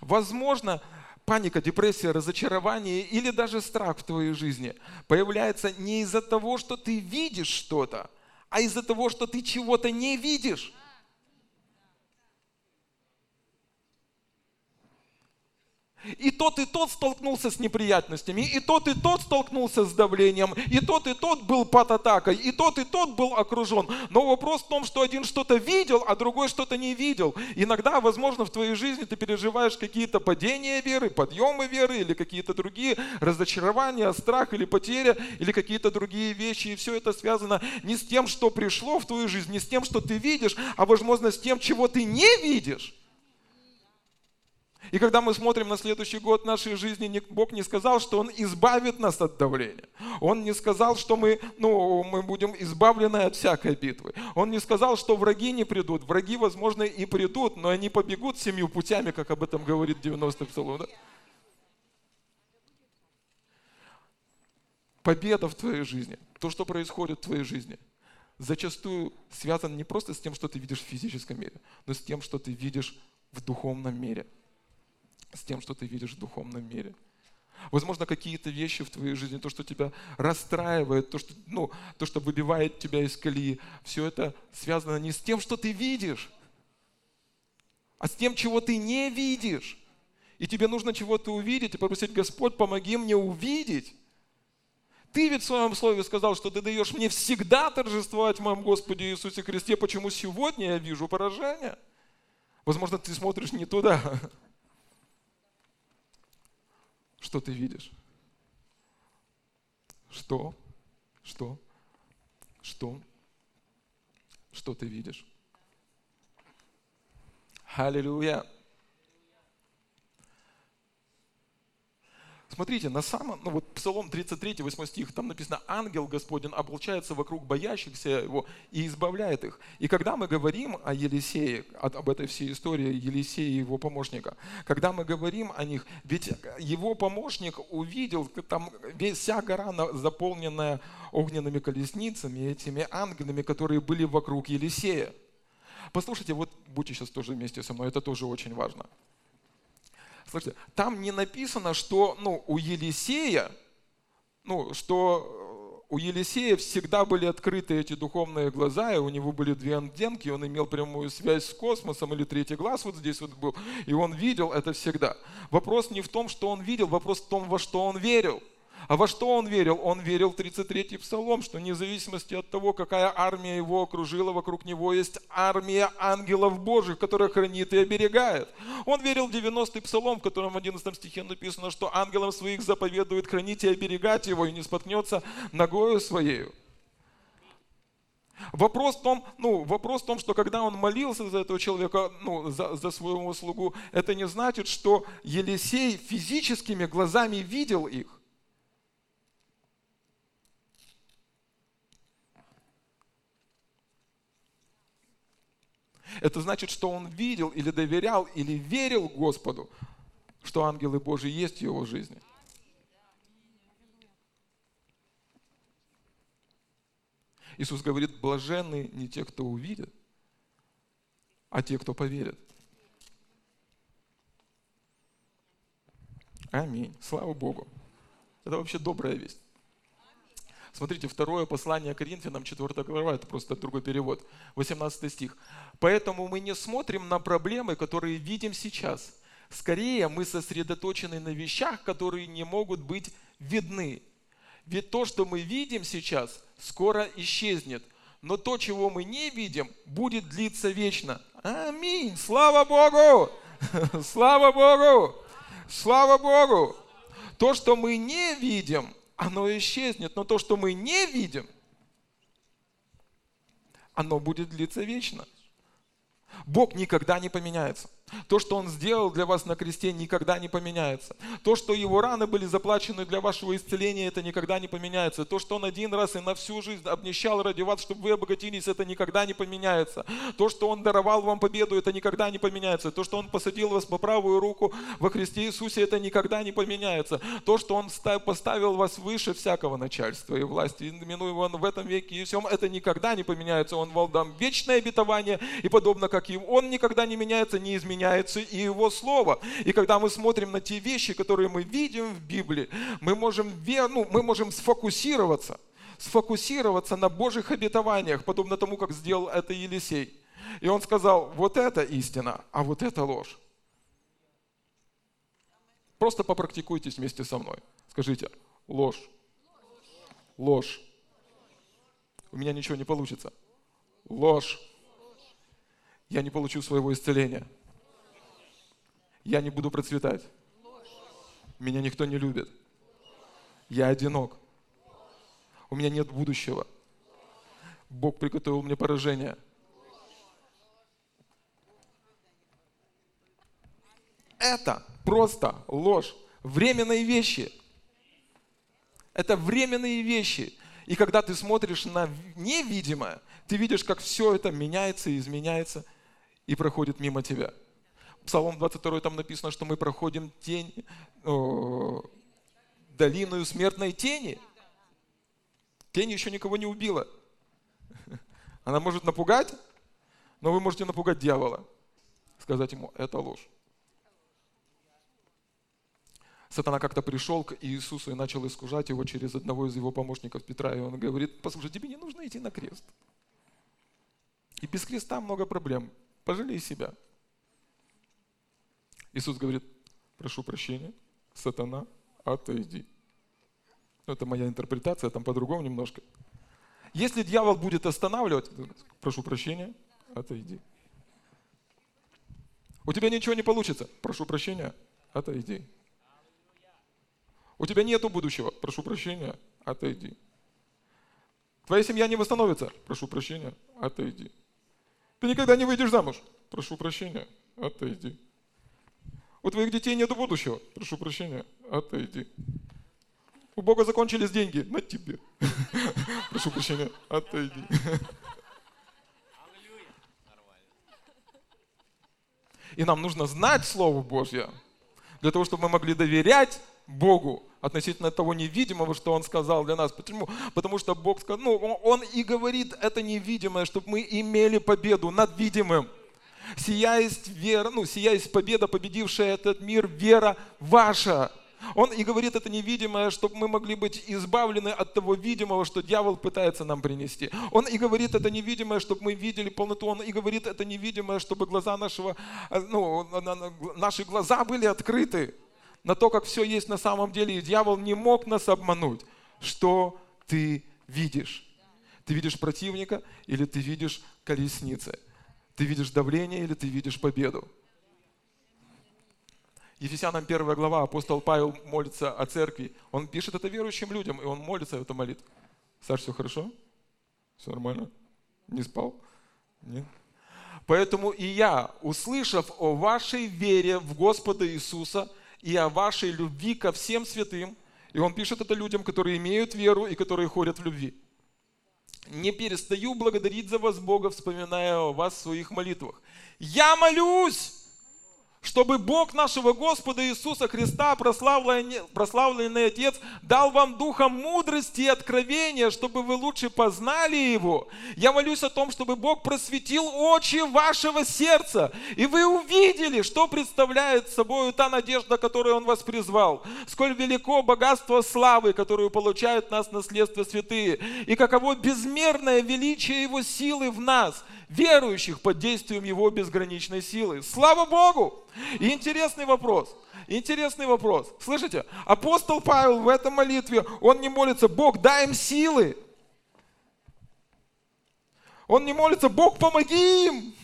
Возможно, паника, депрессия, разочарование или даже страх в твоей жизни появляется не из-за того, что ты видишь что-то, а из-за того, что ты чего-то не видишь. И тот, и тот столкнулся с неприятностями, и тот, и тот столкнулся с давлением, и тот, и тот был под атакой, и тот, и тот был окружен. Но вопрос в том, что один что-то видел, а другой что-то не видел. Иногда, возможно, в твоей жизни ты переживаешь какие-то падения веры, подъемы веры, или какие-то другие разочарования, страх или потеря, или какие-то другие вещи. И все это связано не с тем, что пришло в твою жизнь, не с тем, что ты видишь, а, возможно, с тем, чего ты не видишь. И когда мы смотрим на следующий год нашей жизни, Бог не сказал, что Он избавит нас от давления. Он не сказал, что мы, ну, мы будем избавлены от всякой битвы. Он не сказал, что враги не придут. Враги, возможно, и придут, но они побегут семью путями, как об этом говорит 90-й псалом. Да? Победа в твоей жизни, то, что происходит в твоей жизни, зачастую связано не просто с тем, что ты видишь в физическом мире, но с тем, что ты видишь в духовном мире – с тем, что ты видишь в духовном мире. Возможно, какие-то вещи в твоей жизни, то, что тебя расстраивает, то, что, ну, то, что выбивает тебя из колеи, все это связано не с тем, что ты видишь, а с тем, чего ты не видишь. И тебе нужно чего-то увидеть и попросить, Господь, помоги мне увидеть. Ты ведь в своем слове сказал, что ты даешь мне всегда торжествовать в моем Господе Иисусе Христе. Почему сегодня я вижу поражение? Возможно, ты смотришь не туда. Что ты видишь? Что? Что? Что? Что ты видишь? Аллилуйя! Смотрите, на самом, ну вот Псалом 33, 8 стих, там написано, ангел Господень облучается вокруг боящихся его и избавляет их. И когда мы говорим о Елисее, об этой всей истории Елисея и его помощника, когда мы говорим о них, ведь его помощник увидел, там вся гора заполненная огненными колесницами, этими ангелами, которые были вокруг Елисея. Послушайте, вот будьте сейчас тоже вместе со мной, это тоже очень важно. Слушайте, там не написано, что ну, у Елисея, ну, что э, у Елисея всегда были открыты эти духовные глаза, и у него были две антенки, он имел прямую связь с космосом, или третий глаз вот здесь вот был, и он видел это всегда. Вопрос не в том, что он видел, вопрос в том, во что он верил – а во что он верил? Он верил в 33-й псалом, что вне зависимости от того, какая армия его окружила, вокруг него есть армия ангелов Божьих, которая хранит и оберегает. Он верил в 90-й псалом, в котором в 11 стихе написано, что ангелам своих заповедует хранить и оберегать его, и не споткнется ногою своею. Вопрос в том, ну, вопрос в том, что когда он молился за этого человека, ну, за, за своего слугу, это не значит, что Елисей физическими глазами видел их. Это значит, что он видел или доверял, или верил Господу, что ангелы Божьи есть в его жизни. Иисус говорит, блаженны не те, кто увидит, а те, кто поверит. Аминь. Слава Богу. Это вообще добрая весть. Смотрите, второе послание Коринфянам, 4 глава, это просто другой перевод, 18 стих. «Поэтому мы не смотрим на проблемы, которые видим сейчас. Скорее, мы сосредоточены на вещах, которые не могут быть видны. Ведь то, что мы видим сейчас, скоро исчезнет. Но то, чего мы не видим, будет длиться вечно. Аминь! Слава Богу! Слава Богу! Слава Богу! То, что мы не видим – оно исчезнет, но то, что мы не видим, оно будет длиться вечно. Бог никогда не поменяется. То, что Он сделал для вас на кресте, никогда не поменяется. То, что Его раны были заплачены для вашего исцеления, это никогда не поменяется. То, что Он один раз и на всю жизнь обнищал ради вас, чтобы вы обогатились, это никогда не поменяется. То, что Он даровал вам победу, это никогда не поменяется. То, что Он посадил вас по правую руку во Христе Иисусе, это никогда не поменяется. То, что Он поставил вас выше всякого начальства и власти, именуя Он в этом веке и всем, это никогда не поменяется. Он вам вечное обетование, и подобно как и Он никогда не меняется, не изменяется меняется и Его Слово. И когда мы смотрим на те вещи, которые мы видим в Библии, мы можем, ну, мы можем сфокусироваться, сфокусироваться на Божьих обетованиях, подобно тому, как сделал это Елисей. И он сказал, вот это истина, а вот это ложь. Просто попрактикуйтесь вместе со мной. Скажите, ложь. Ложь. У меня ничего не получится. Ложь. Я не получу своего исцеления я не буду процветать. Меня никто не любит. Я одинок. У меня нет будущего. Бог приготовил мне поражение. Это просто ложь. Временные вещи. Это временные вещи. И когда ты смотришь на невидимое, ты видишь, как все это меняется и изменяется и проходит мимо тебя. Псалом 22 там написано, что мы проходим тень, о, долину смертной тени. Тень еще никого не убила. Она может напугать, но вы можете напугать дьявола. Сказать ему, это ложь. Сатана как-то пришел к Иисусу и начал искушать его через одного из его помощников Петра. И он говорит, послушай, тебе не нужно идти на крест. И без креста много проблем. Пожалей себя. Иисус говорит, прошу прощения, сатана, отойди. Ну, это моя интерпретация, там по-другому немножко. Если дьявол будет останавливать, прошу прощения, отойди. У тебя ничего не получится, прошу прощения, отойди. У тебя нету будущего, прошу прощения, отойди. Твоя семья не восстановится, прошу прощения, отойди. Ты никогда не выйдешь замуж, прошу прощения, отойди. У твоих детей нет будущего. Прошу прощения, отойди. У Бога закончились деньги. На тебе. Прошу прощения, отойди. И нам нужно знать Слово Божье, для того, чтобы мы могли доверять Богу относительно того невидимого, что Он сказал для нас. Почему? Потому что Бог сказал, ну, Он и говорит это невидимое, чтобы мы имели победу над видимым. Сия есть вера, ну, сия есть победа, победившая этот мир, вера ваша. Он и говорит это невидимое, чтобы мы могли быть избавлены от того видимого, что дьявол пытается нам принести. Он и говорит это невидимое, чтобы мы видели полноту. Он и говорит это невидимое, чтобы глаза нашего, ну, наши глаза были открыты на то, как все есть на самом деле. И дьявол не мог нас обмануть. Что ты видишь? Ты видишь противника или ты видишь колесницы? Ты видишь давление или ты видишь победу? Ефесянам 1 глава, апостол Павел молится о церкви. Он пишет это верующим людям, и он молится эту молитву. Саш, все хорошо? Все нормально? Не спал? Нет? Поэтому и я, услышав о вашей вере в Господа Иисуса и о вашей любви ко всем святым, и он пишет это людям, которые имеют веру и которые ходят в любви не перестаю благодарить за вас Бога, вспоминая о вас в своих молитвах. Я молюсь, чтобы Бог нашего Господа Иисуса Христа, прославленный, Отец, дал вам духа мудрости и откровения, чтобы вы лучше познали Его. Я молюсь о том, чтобы Бог просветил очи вашего сердца, и вы увидели, что представляет собой та надежда, которую Он вас призвал, сколь велико богатство славы, которую получают нас наследство святые, и каково безмерное величие Его силы в нас – верующих под действием Его безграничной силы. Слава Богу! И интересный вопрос. Интересный вопрос. Слышите? Апостол Павел в этом молитве, он не молится, Бог, дай им силы. Он не молится, Бог, помоги им.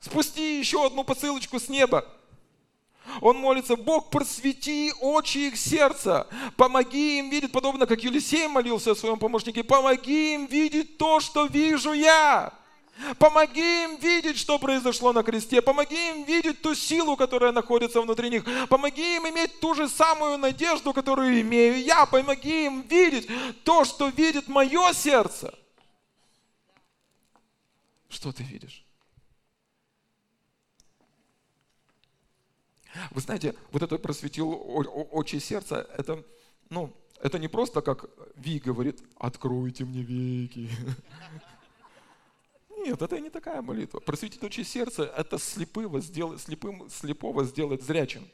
Спусти еще одну посылочку с неба. Он молится, Бог, просвети очи их сердца, помоги им видеть, подобно как Елисей молился о своем помощнике, помоги им видеть то, что вижу я. Помоги им видеть, что произошло на кресте. Помоги им видеть ту силу, которая находится внутри них. Помоги им иметь ту же самую надежду, которую имею я. Помоги им видеть то, что видит мое сердце. Что ты видишь? Вы знаете, вот это просветил очи сердца, это, ну, это не просто как Ви говорит, откройте мне веки. Нет, это не такая молитва. Просветить очи сердца – это слепого сделать, слепым, слепого сделать зрячим.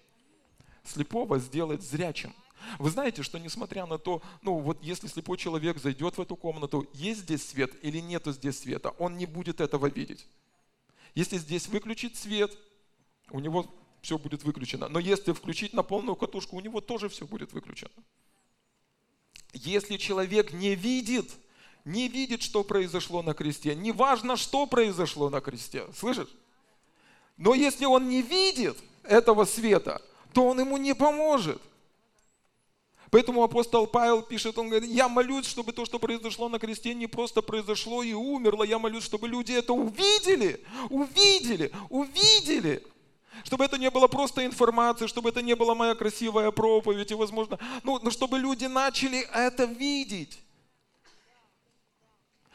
Слепого сделать зрячим. Вы знаете, что несмотря на то, ну вот если слепой человек зайдет в эту комнату, есть здесь свет или нету здесь света, он не будет этого видеть. Если здесь выключить свет, у него все будет выключено. Но если включить на полную катушку, у него тоже все будет выключено. Если человек не видит, не видит, что произошло на кресте, неважно, что произошло на кресте, слышишь? Но если он не видит этого света, то он ему не поможет. Поэтому апостол Павел пишет, он говорит, я молюсь, чтобы то, что произошло на кресте, не просто произошло и умерло. Я молюсь, чтобы люди это увидели, увидели, увидели. Чтобы это не было просто информация, чтобы это не была моя красивая проповедь, и, возможно, ну, но чтобы люди начали это видеть.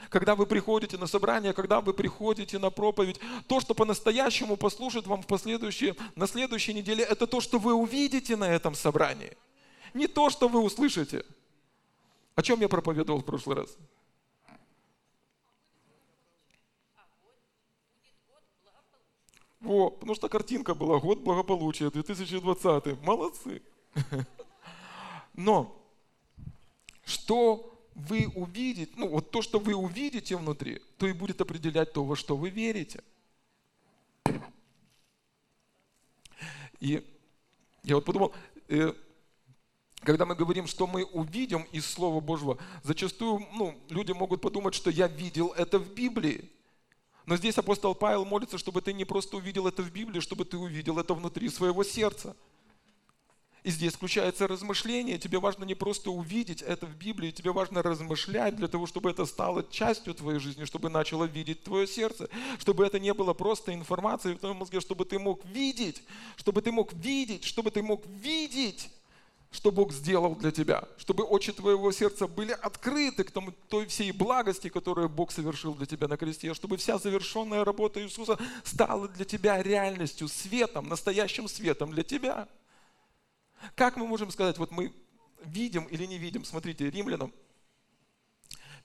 Когда вы приходите на собрание, когда вы приходите на проповедь, то, что по-настоящему послужит вам в последующие, на следующей неделе, это то, что вы увидите на этом собрании. Не то, что вы услышите. О чем я проповедовал в прошлый раз? Во, потому что картинка была «Год благополучия 2020». Молодцы. Но что вы увидите, ну вот то, что вы увидите внутри, то и будет определять то, во что вы верите. И я вот подумал, э, когда мы говорим, что мы увидим из Слова Божьего, зачастую ну, люди могут подумать, что я видел это в Библии. Но здесь апостол Павел молится, чтобы ты не просто увидел это в Библии, чтобы ты увидел это внутри своего сердца. И здесь включается размышление. Тебе важно не просто увидеть это в Библии, тебе важно размышлять для того, чтобы это стало частью твоей жизни, чтобы начало видеть твое сердце, чтобы это не было просто информацией в твоем мозге, чтобы ты мог видеть, чтобы ты мог видеть, чтобы ты мог видеть что Бог сделал для тебя, чтобы очи твоего сердца были открыты к тому, той всей благости, которую Бог совершил для тебя на кресте, чтобы вся завершенная работа Иисуса стала для тебя реальностью, светом, настоящим светом для тебя. Как мы можем сказать, вот мы видим или не видим, смотрите, римлянам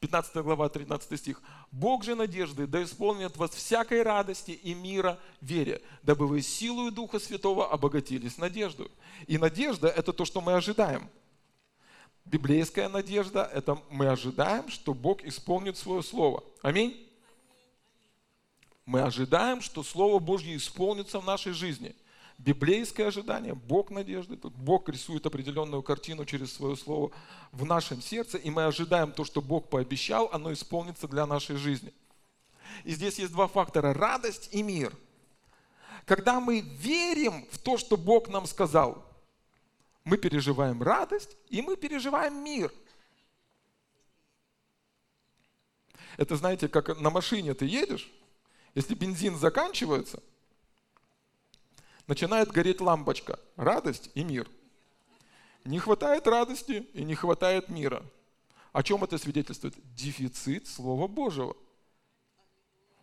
15 глава, 13 стих. «Бог же надежды да исполнит вас всякой радости и мира вере, дабы вы силою Духа Святого обогатились надеждой». И надежда – это то, что мы ожидаем. Библейская надежда – это мы ожидаем, что Бог исполнит свое Слово. Аминь. Мы ожидаем, что Слово Божье исполнится в нашей жизни – библейское ожидание, Бог надежды. Бог рисует определенную картину через свое слово в нашем сердце, и мы ожидаем то, что Бог пообещал, оно исполнится для нашей жизни. И здесь есть два фактора – радость и мир. Когда мы верим в то, что Бог нам сказал, мы переживаем радость и мы переживаем мир. Это, знаете, как на машине ты едешь, если бензин заканчивается – начинает гореть лампочка. Радость и мир. Не хватает радости и не хватает мира. О чем это свидетельствует? Дефицит Слова Божьего.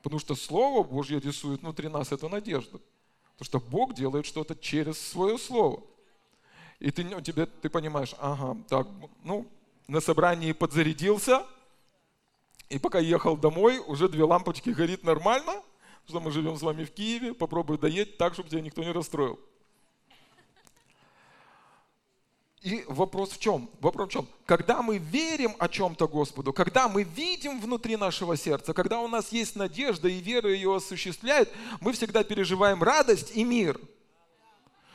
Потому что Слово Божье рисует внутри нас эту надежду. Потому что Бог делает что-то через свое Слово. И ты, ну, тебе, ты понимаешь, ага, так, ну, на собрании подзарядился, и пока ехал домой, уже две лампочки горит нормально, что мы живем с вами в Киеве, попробуй доедь так, чтобы тебя никто не расстроил. И вопрос в чем? Вопрос в чем? Когда мы верим о чем-то Господу, когда мы видим внутри нашего сердца, когда у нас есть надежда и вера ее осуществляет, мы всегда переживаем радость и мир.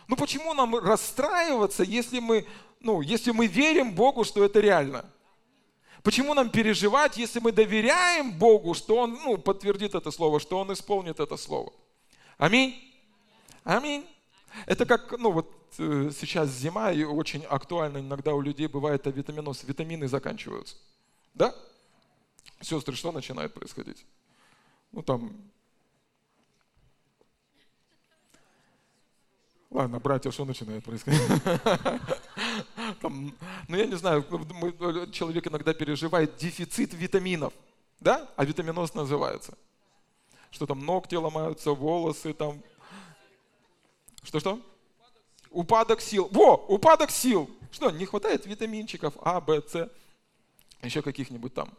Ну почему нам расстраиваться, если мы, ну, если мы верим Богу, что это реально? Почему нам переживать, если мы доверяем Богу, что Он ну, подтвердит это слово, что Он исполнит это слово? Аминь. Аминь. Это как, ну вот э, сейчас зима, и очень актуально иногда у людей бывает витаминоз, витамины заканчиваются. Да? Сестры, что начинает происходить? Ну там... Ладно, братья, что начинает происходить? Там, ну, я не знаю, человек иногда переживает дефицит витаминов, да? А витаминоз называется. Что там ногти ломаются, волосы там. Что-что? Упадок сил. Во, упадок сил. Что, не хватает витаминчиков А, Б, С, еще каких-нибудь там.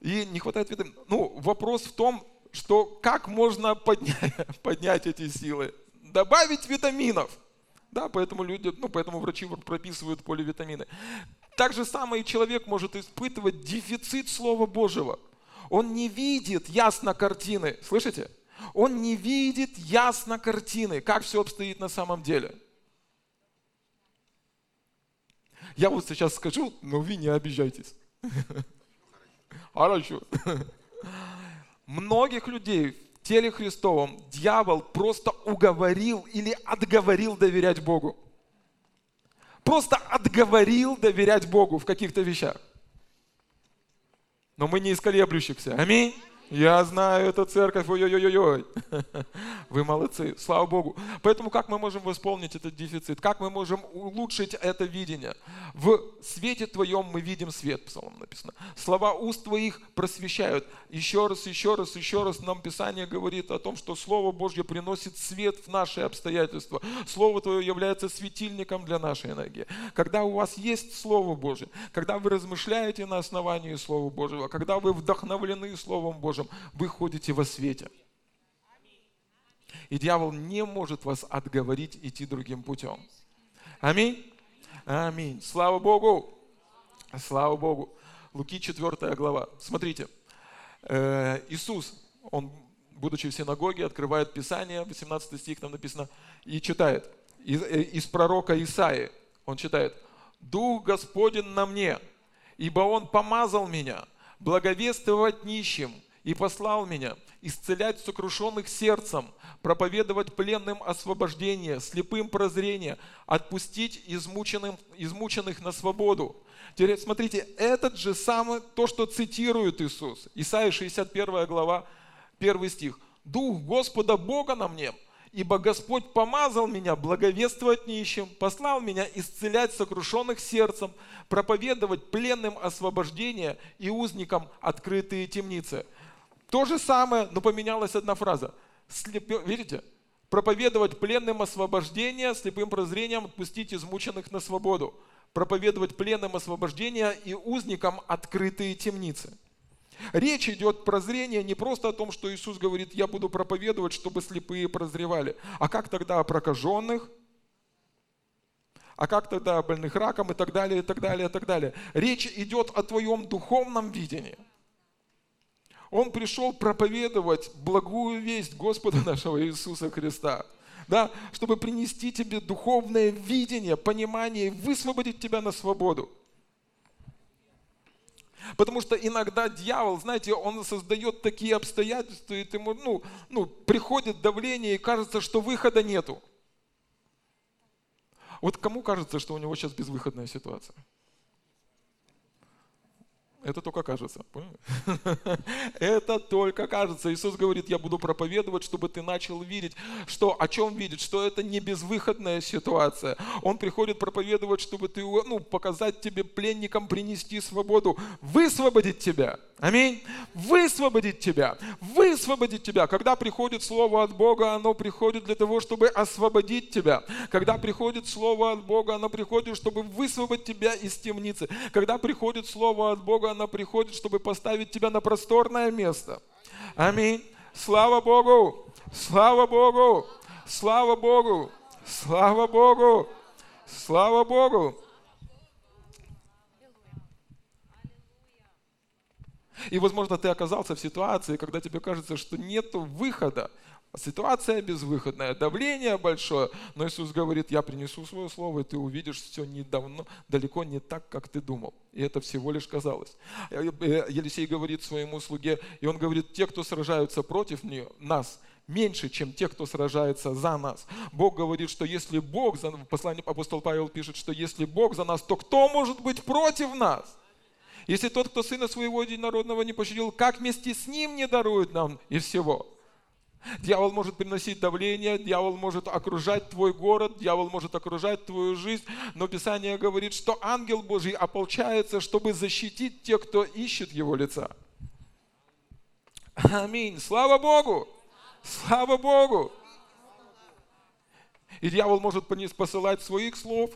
И не хватает витаминов. Ну, вопрос в том, что как можно поднять, поднять эти силы? Добавить витаминов. Да, поэтому люди, ну, поэтому врачи прописывают поливитамины. Так же самое и человек может испытывать дефицит Слова Божьего. Он не видит ясно картины. Слышите? Он не видит ясно картины, как все обстоит на самом деле. Я вот сейчас скажу, но вы не обижайтесь. Хорошо. Многих людей теле Христовом дьявол просто уговорил или отговорил доверять Богу. Просто отговорил доверять Богу в каких-то вещах. Но мы не из колеблющихся. Аминь. Я знаю эту церковь, ой-ой-ой-ой. Вы молодцы, слава Богу. Поэтому как мы можем восполнить этот дефицит? Как мы можем улучшить это видение? В свете Твоем мы видим свет, псалом написано. Слова уст Твоих просвещают. Еще раз, еще раз, еще раз нам Писание говорит о том, что Слово Божье приносит свет в наши обстоятельства. Слово Твое является светильником для нашей ноги. Когда у вас есть Слово Божье, когда вы размышляете на основании Слова Божьего, когда вы вдохновлены Словом Божьим, Божьем, вы ходите во свете. И дьявол не может вас отговорить идти другим путем. Аминь. Аминь. Слава Богу. Слава Богу. Луки 4 глава. Смотрите. Э, Иисус, он, будучи в синагоге, открывает Писание, 18 стих там написано, и читает. Из, э, из пророка Исаи он читает. «Дух Господень на мне, ибо Он помазал меня благовествовать нищим, и послал меня исцелять сокрушенных сердцем, проповедовать пленным освобождение, слепым прозрение, отпустить измученным, измученных на свободу. Теперь смотрите, этот же самый, то, что цитирует Иисус. Исайя 61 глава, 1 стих. «Дух Господа Бога на мне, ибо Господь помазал меня благовествовать нищим, послал меня исцелять сокрушенных сердцем, проповедовать пленным освобождение и узникам открытые темницы». То же самое, но поменялась одна фраза. Слепе, видите? Проповедовать пленным освобождение, слепым прозрением отпустить измученных на свободу. Проповедовать пленным освобождение и узникам открытые темницы. Речь идет прозрение не просто о том, что Иисус говорит, я буду проповедовать, чтобы слепые прозревали. А как тогда о прокаженных? А как тогда о больных раком и так далее, и так далее, и так далее. Речь идет о твоем духовном видении – он пришел проповедовать благую весть Господа нашего Иисуса Христа. Да, чтобы принести тебе духовное видение, понимание и высвободить тебя на свободу. Потому что иногда дьявол, знаете, он создает такие обстоятельства, и ты, ну, ну, приходит давление, и кажется, что выхода нету. Вот кому кажется, что у него сейчас безвыходная ситуация? Это только кажется. Это только кажется. Иисус говорит, я буду проповедовать, чтобы ты начал видеть, что, о чем видеть, что это не безвыходная ситуация. Он приходит проповедовать, чтобы ты, ну, показать тебе пленникам, принести свободу, высвободить тебя. Аминь. Высвободить тебя. Высвободить тебя. Когда приходит Слово от Бога, оно приходит для того, чтобы освободить тебя. Когда приходит Слово от Бога, оно приходит, чтобы высвободить тебя из темницы. Когда приходит Слово от Бога, она приходит, чтобы поставить тебя на просторное место. Аминь. Слава Богу! Слава Богу! Слава Богу! Слава Богу! Слава Богу! И, возможно, ты оказался в ситуации, когда тебе кажется, что нет выхода. Ситуация безвыходная, давление большое, но Иисус говорит, я принесу свое слово, и ты увидишь все недавно, далеко не так, как ты думал. И это всего лишь казалось. Э, э, Елисей говорит своему слуге, и он говорит, те, кто сражаются против нее, нас, меньше, чем те, кто сражается за нас. Бог говорит, что если Бог, за, послание апостол Павел пишет, что если Бог за нас, то кто может быть против нас? Если тот, кто сына своего единородного не пощадил, как вместе с ним не дарует нам и всего? Дьявол может приносить давление, дьявол может окружать твой город, дьявол может окружать твою жизнь, но Писание говорит, что ангел Божий ополчается, чтобы защитить тех, кто ищет его лица. Аминь. Слава Богу! Слава Богу! И дьявол может посылать своих слов,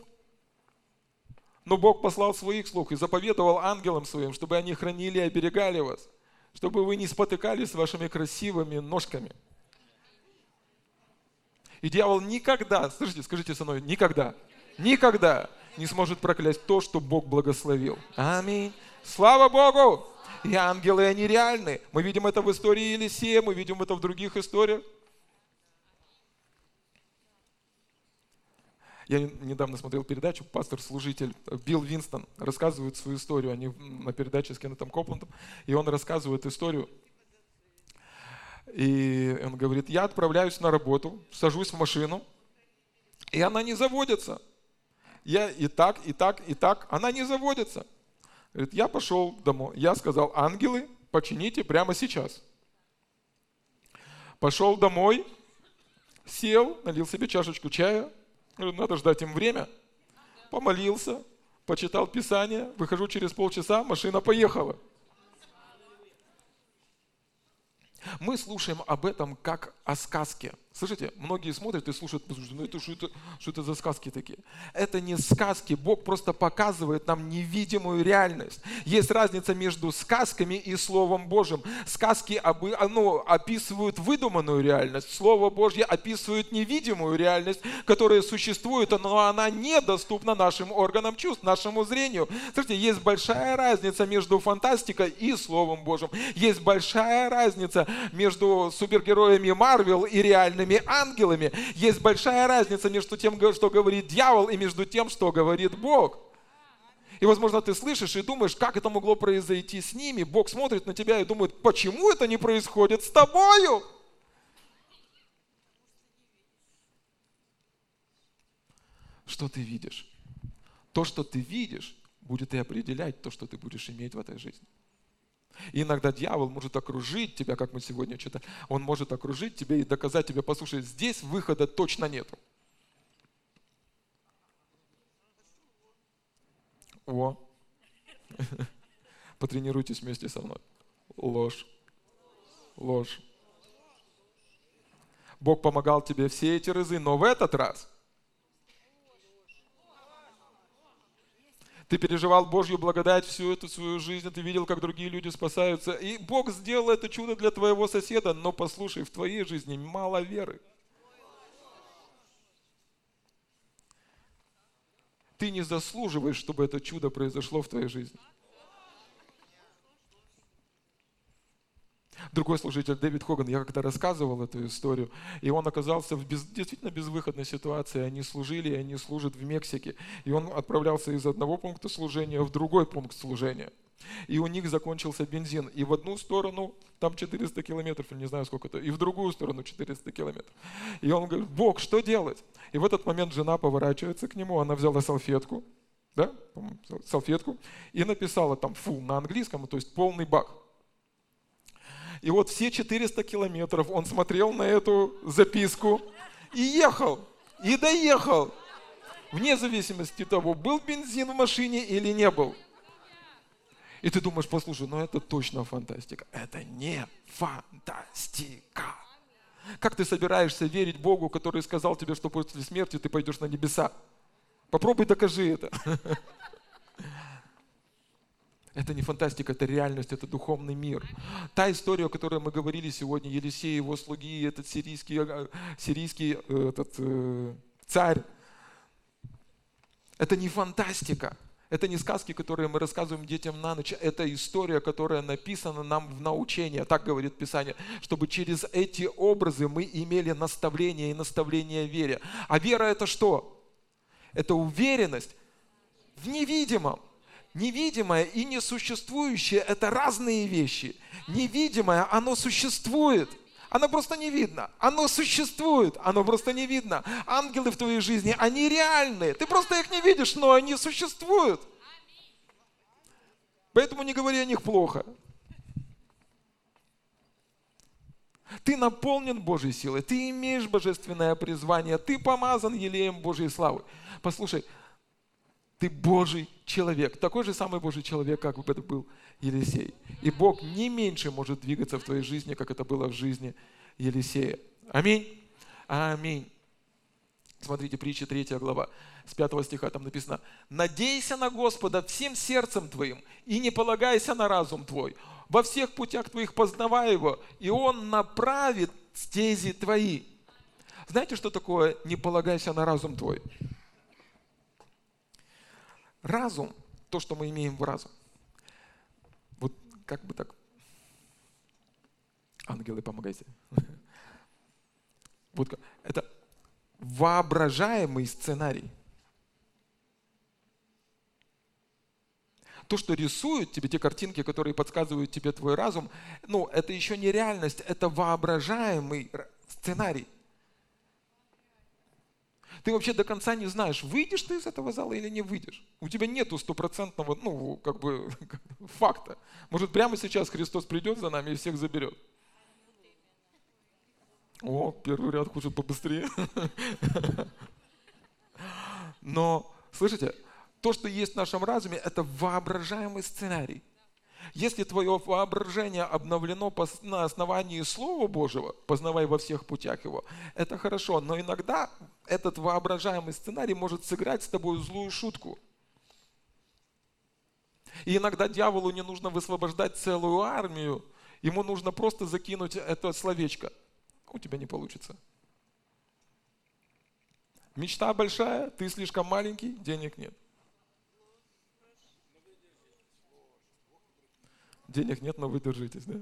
но Бог послал своих слуг и заповедовал ангелам своим, чтобы они хранили и оберегали вас, чтобы вы не спотыкались вашими красивыми ножками – и дьявол никогда, слышите, скажите со мной, никогда, никогда не сможет проклясть то, что Бог благословил. Аминь. Слава Богу! И ангелы, они реальны. Мы видим это в истории Елисея, мы видим это в других историях. Я недавно смотрел передачу, пастор-служитель Билл Винстон рассказывает свою историю. Они на передаче с Кеннетом Копландом. И он рассказывает историю и он говорит, я отправляюсь на работу, сажусь в машину, и она не заводится. Я и так, и так, и так, она не заводится. Говорит, я пошел домой. Я сказал, ангелы, почините прямо сейчас. Пошел домой, сел, налил себе чашечку чая. Надо ждать им время. Помолился, почитал Писание, выхожу через полчаса, машина поехала. Мы слушаем об этом как о сказке. Слышите, многие смотрят и слушают, ну это что, это что это за сказки такие? Это не сказки, Бог просто показывает нам невидимую реальность. Есть разница между сказками и Словом Божьим. Сказки ну, описывают выдуманную реальность, Слово Божье описывает невидимую реальность, которая существует, но она недоступна нашим органам чувств, нашему зрению. Слушайте, есть большая разница между фантастикой и Словом Божьим. Есть большая разница между супергероями Марвел и реальными сильными ангелами. Есть большая разница между тем, что говорит дьявол, и между тем, что говорит Бог. И, возможно, ты слышишь и думаешь, как это могло произойти с ними. Бог смотрит на тебя и думает, почему это не происходит с тобою? Что ты видишь? То, что ты видишь, будет и определять то, что ты будешь иметь в этой жизни. И иногда дьявол может окружить тебя, как мы сегодня читали. Он может окружить тебя и доказать тебе, послушай, здесь выхода точно нету. О, потренируйтесь вместе со мной. Ложь. Ложь. Бог помогал тебе все эти разы, но в этот раз – Ты переживал Божью благодать всю эту свою жизнь, ты видел, как другие люди спасаются. И Бог сделал это чудо для твоего соседа, но послушай, в твоей жизни мало веры. Ты не заслуживаешь, чтобы это чудо произошло в твоей жизни. Другой служитель, Дэвид Хоган, я когда рассказывал эту историю, и он оказался в без, действительно безвыходной ситуации. Они служили, и они служат в Мексике. И он отправлялся из одного пункта служения в другой пункт служения. И у них закончился бензин. И в одну сторону там 400 километров, не знаю сколько это, и в другую сторону 400 километров. И он говорит, Бог, что делать? И в этот момент жена поворачивается к нему, она взяла салфетку, да, салфетку, и написала там full на английском, то есть полный бак. И вот все 400 километров он смотрел на эту записку и ехал, и доехал. Вне зависимости того, был бензин в машине или не был. И ты думаешь, послушай, ну это точно фантастика. Это не фантастика. Как ты собираешься верить Богу, который сказал тебе, что после смерти ты пойдешь на небеса? Попробуй докажи это. Это не фантастика, это реальность, это духовный мир. Та история, о которой мы говорили сегодня, Елисей, его слуги, этот сирийский, э, сирийский э, этот, э, царь, это не фантастика. Это не сказки, которые мы рассказываем детям на ночь. Это история, которая написана нам в научение, так говорит Писание, чтобы через эти образы мы имели наставление и наставление вере. А вера это что? Это уверенность в невидимом. Невидимое и несуществующее – это разные вещи. Невидимое, оно существует. Оно просто не видно. Оно существует, оно просто не видно. Ангелы в твоей жизни, они реальные. Ты просто их не видишь, но они существуют. Поэтому не говори о них плохо. Ты наполнен Божьей силой, ты имеешь божественное призвание, ты помазан елеем Божьей славы. Послушай, ты Божий человек, такой же самый Божий человек, как бы это был Елисей. И Бог не меньше может двигаться в твоей жизни, как это было в жизни Елисея. Аминь. Аминь. Смотрите, притча 3 глава, с 5 стиха там написано. «Надейся на Господа всем сердцем твоим и не полагайся на разум твой. Во всех путях твоих познавай его, и он направит стези твои». Знаете, что такое «не полагайся на разум твой»? Разум, то, что мы имеем в разум. Вот как бы так. Ангелы, помогайте. Вот это воображаемый сценарий. То, что рисуют тебе, те картинки, которые подсказывают тебе твой разум, ну, это еще не реальность, это воображаемый сценарий. Ты вообще до конца не знаешь, выйдешь ты из этого зала или не выйдешь. У тебя нету стопроцентного, ну, как бы, факта. Может, прямо сейчас Христос придет за нами и всех заберет. О, первый ряд хочет побыстрее. Но, слышите, то, что есть в нашем разуме, это воображаемый сценарий. Если твое воображение обновлено на основании Слова Божьего, познавай во всех путях его, это хорошо. Но иногда этот воображаемый сценарий может сыграть с тобой злую шутку. И иногда дьяволу не нужно высвобождать целую армию, ему нужно просто закинуть это словечко – у тебя не получится. Мечта большая, ты слишком маленький, денег нет. Денег нет, но вы держитесь, да?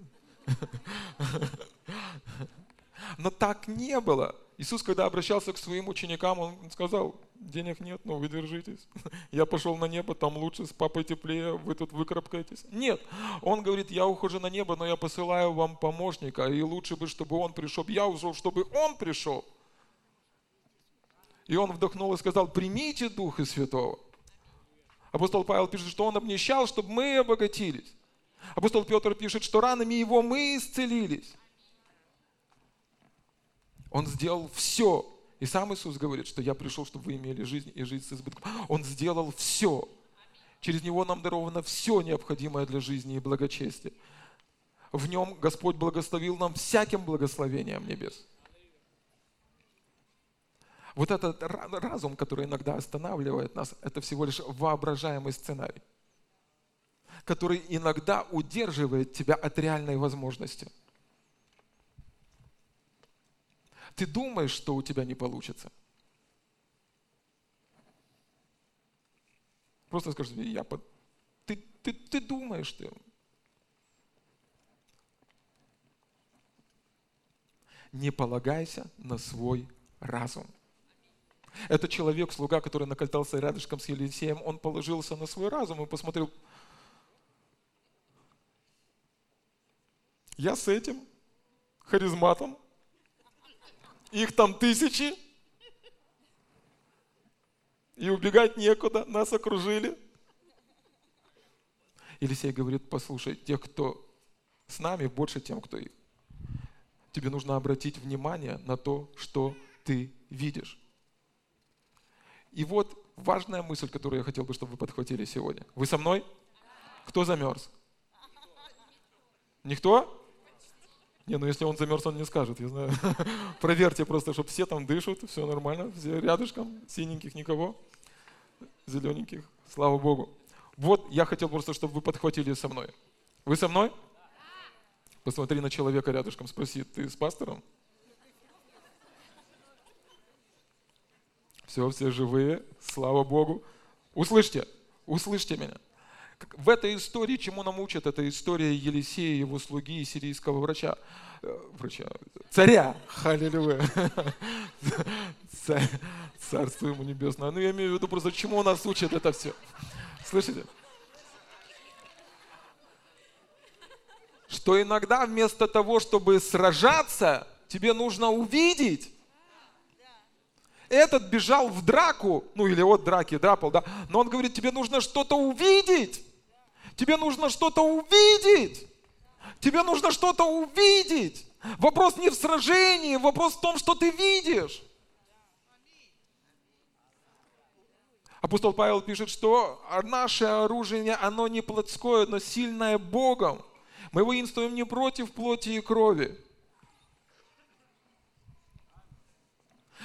Но так не было. Иисус, когда обращался к своим ученикам, Он сказал, денег нет, но вы держитесь. Я пошел на небо, там лучше, с папой теплее, вы тут выкарабкаетесь. Нет, Он говорит, я ухожу на небо, но я посылаю вам помощника, и лучше бы, чтобы Он пришел. Я ушел, чтобы Он пришел. И Он вдохнул и сказал, примите Духа Святого. Апостол Павел пишет, что Он обнищал, чтобы мы обогатились. Апостол Петр пишет, что ранами Его мы исцелились. Он сделал все. И сам Иисус говорит, что я пришел, чтобы вы имели жизнь и жизнь с избытком. Он сделал все. Через Него нам даровано все необходимое для жизни и благочестия. В Нем Господь благословил нам всяким благословением небес. Вот этот разум, который иногда останавливает нас, это всего лишь воображаемый сценарий, который иногда удерживает тебя от реальной возможности – Ты думаешь, что у тебя не получится. Просто скажи, я под... ты, ты, ты думаешь, ты... Не полагайся на свой разум. Это человек, слуга, который накатался рядышком с Елисеем, он положился на свой разум и посмотрел, я с этим харизматом их там тысячи, и убегать некуда, нас окружили. Елисей говорит, послушай, тех, кто с нами, больше тем, кто их. Тебе нужно обратить внимание на то, что ты видишь. И вот важная мысль, которую я хотел бы, чтобы вы подхватили сегодня. Вы со мной? Кто замерз? Никто? Не, ну если он замерз, он не скажет, я знаю. Проверьте просто, чтобы все там дышат, все нормально, все рядышком, синеньких никого, зелененьких, слава Богу. Вот я хотел просто, чтобы вы подхватили со мной. Вы со мной? Посмотри на человека рядышком, спроси, ты с пастором? Все, все живые, слава Богу. Услышьте, услышьте меня. В этой истории, чему нам учат, это история Елисея, его слуги и сирийского врача, э, врача царя, халилюя, царство ему небесное. Ну, я имею в виду просто, чему нас учат это все. Слышите? Что иногда вместо того, чтобы сражаться, тебе нужно увидеть, этот бежал в драку, ну или от драки, драпал, да, но он говорит, тебе нужно что-то увидеть. Тебе нужно что-то увидеть. Тебе нужно что-то увидеть. Вопрос не в сражении, вопрос в том, что ты видишь. Апостол Павел пишет, что наше оружие, оно не плотское, но сильное Богом. Мы воинствуем не против плоти и крови.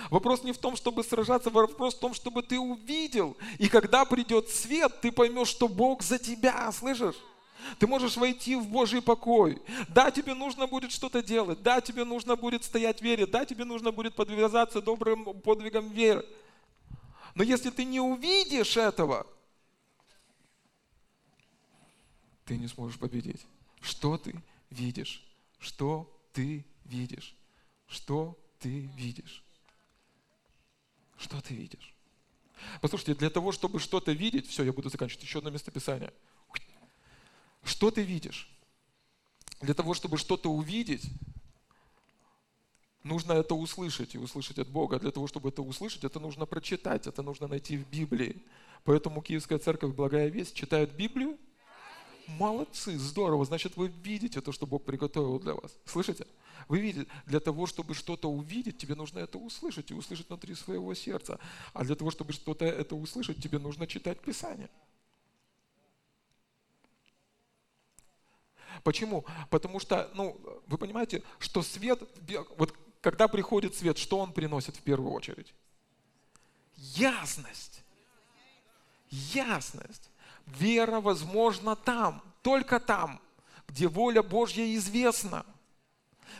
Вопрос не в том, чтобы сражаться, вопрос в том, чтобы ты увидел. И когда придет свет, ты поймешь, что Бог за тебя, слышишь? Ты можешь войти в Божий покой. Да, тебе нужно будет что-то делать. Да, тебе нужно будет стоять в вере. Да, тебе нужно будет подвязаться добрым подвигом веры. Но если ты не увидишь этого, ты не сможешь победить. Что ты видишь? Что ты видишь? Что ты видишь? Что ты видишь? Послушайте, для того, чтобы что-то видеть, все, я буду заканчивать, еще одно местописание. Что ты видишь? Для того, чтобы что-то увидеть, нужно это услышать и услышать от Бога. Для того, чтобы это услышать, это нужно прочитать, это нужно найти в Библии. Поэтому Киевская церковь Благая Весть читает Библию. Молодцы, здорово. Значит, вы видите то, что Бог приготовил для вас. Слышите? Вы видите, для того, чтобы что-то увидеть, тебе нужно это услышать и услышать внутри своего сердца. А для того, чтобы что-то это услышать, тебе нужно читать Писание. Почему? Потому что, ну, вы понимаете, что свет, вот когда приходит свет, что он приносит в первую очередь? Ясность. Ясность. Вера возможна там, только там, где воля Божья известна.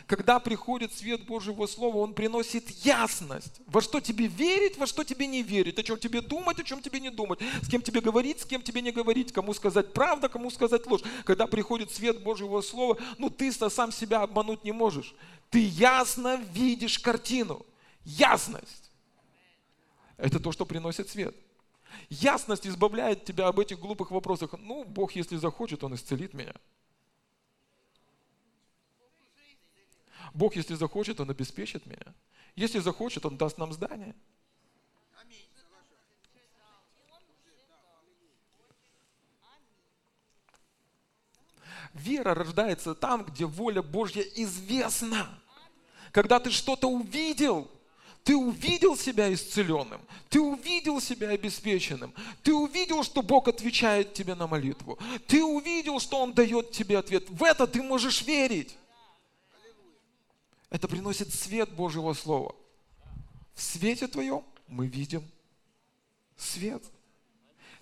Когда приходит свет Божьего Слова, он приносит ясность. Во что тебе верить, во что тебе не верить, о чем тебе думать, о чем тебе не думать, с кем тебе говорить, с кем тебе не говорить, кому сказать правду, кому сказать ложь. Когда приходит свет Божьего Слова, ну ты сам себя обмануть не можешь. Ты ясно видишь картину. Ясность. Это то, что приносит свет. Ясность избавляет тебя об этих глупых вопросах. Ну, Бог, если захочет, Он исцелит меня. Бог, если захочет, Он обеспечит меня. Если захочет, Он даст нам здание. Вера рождается там, где воля Божья известна. Когда ты что-то увидел, ты увидел себя исцеленным, ты увидел себя обеспеченным, ты увидел, что Бог отвечает тебе на молитву, ты увидел, что Он дает тебе ответ. В это ты можешь верить. Это приносит свет Божьего Слова. В свете твоем мы видим свет.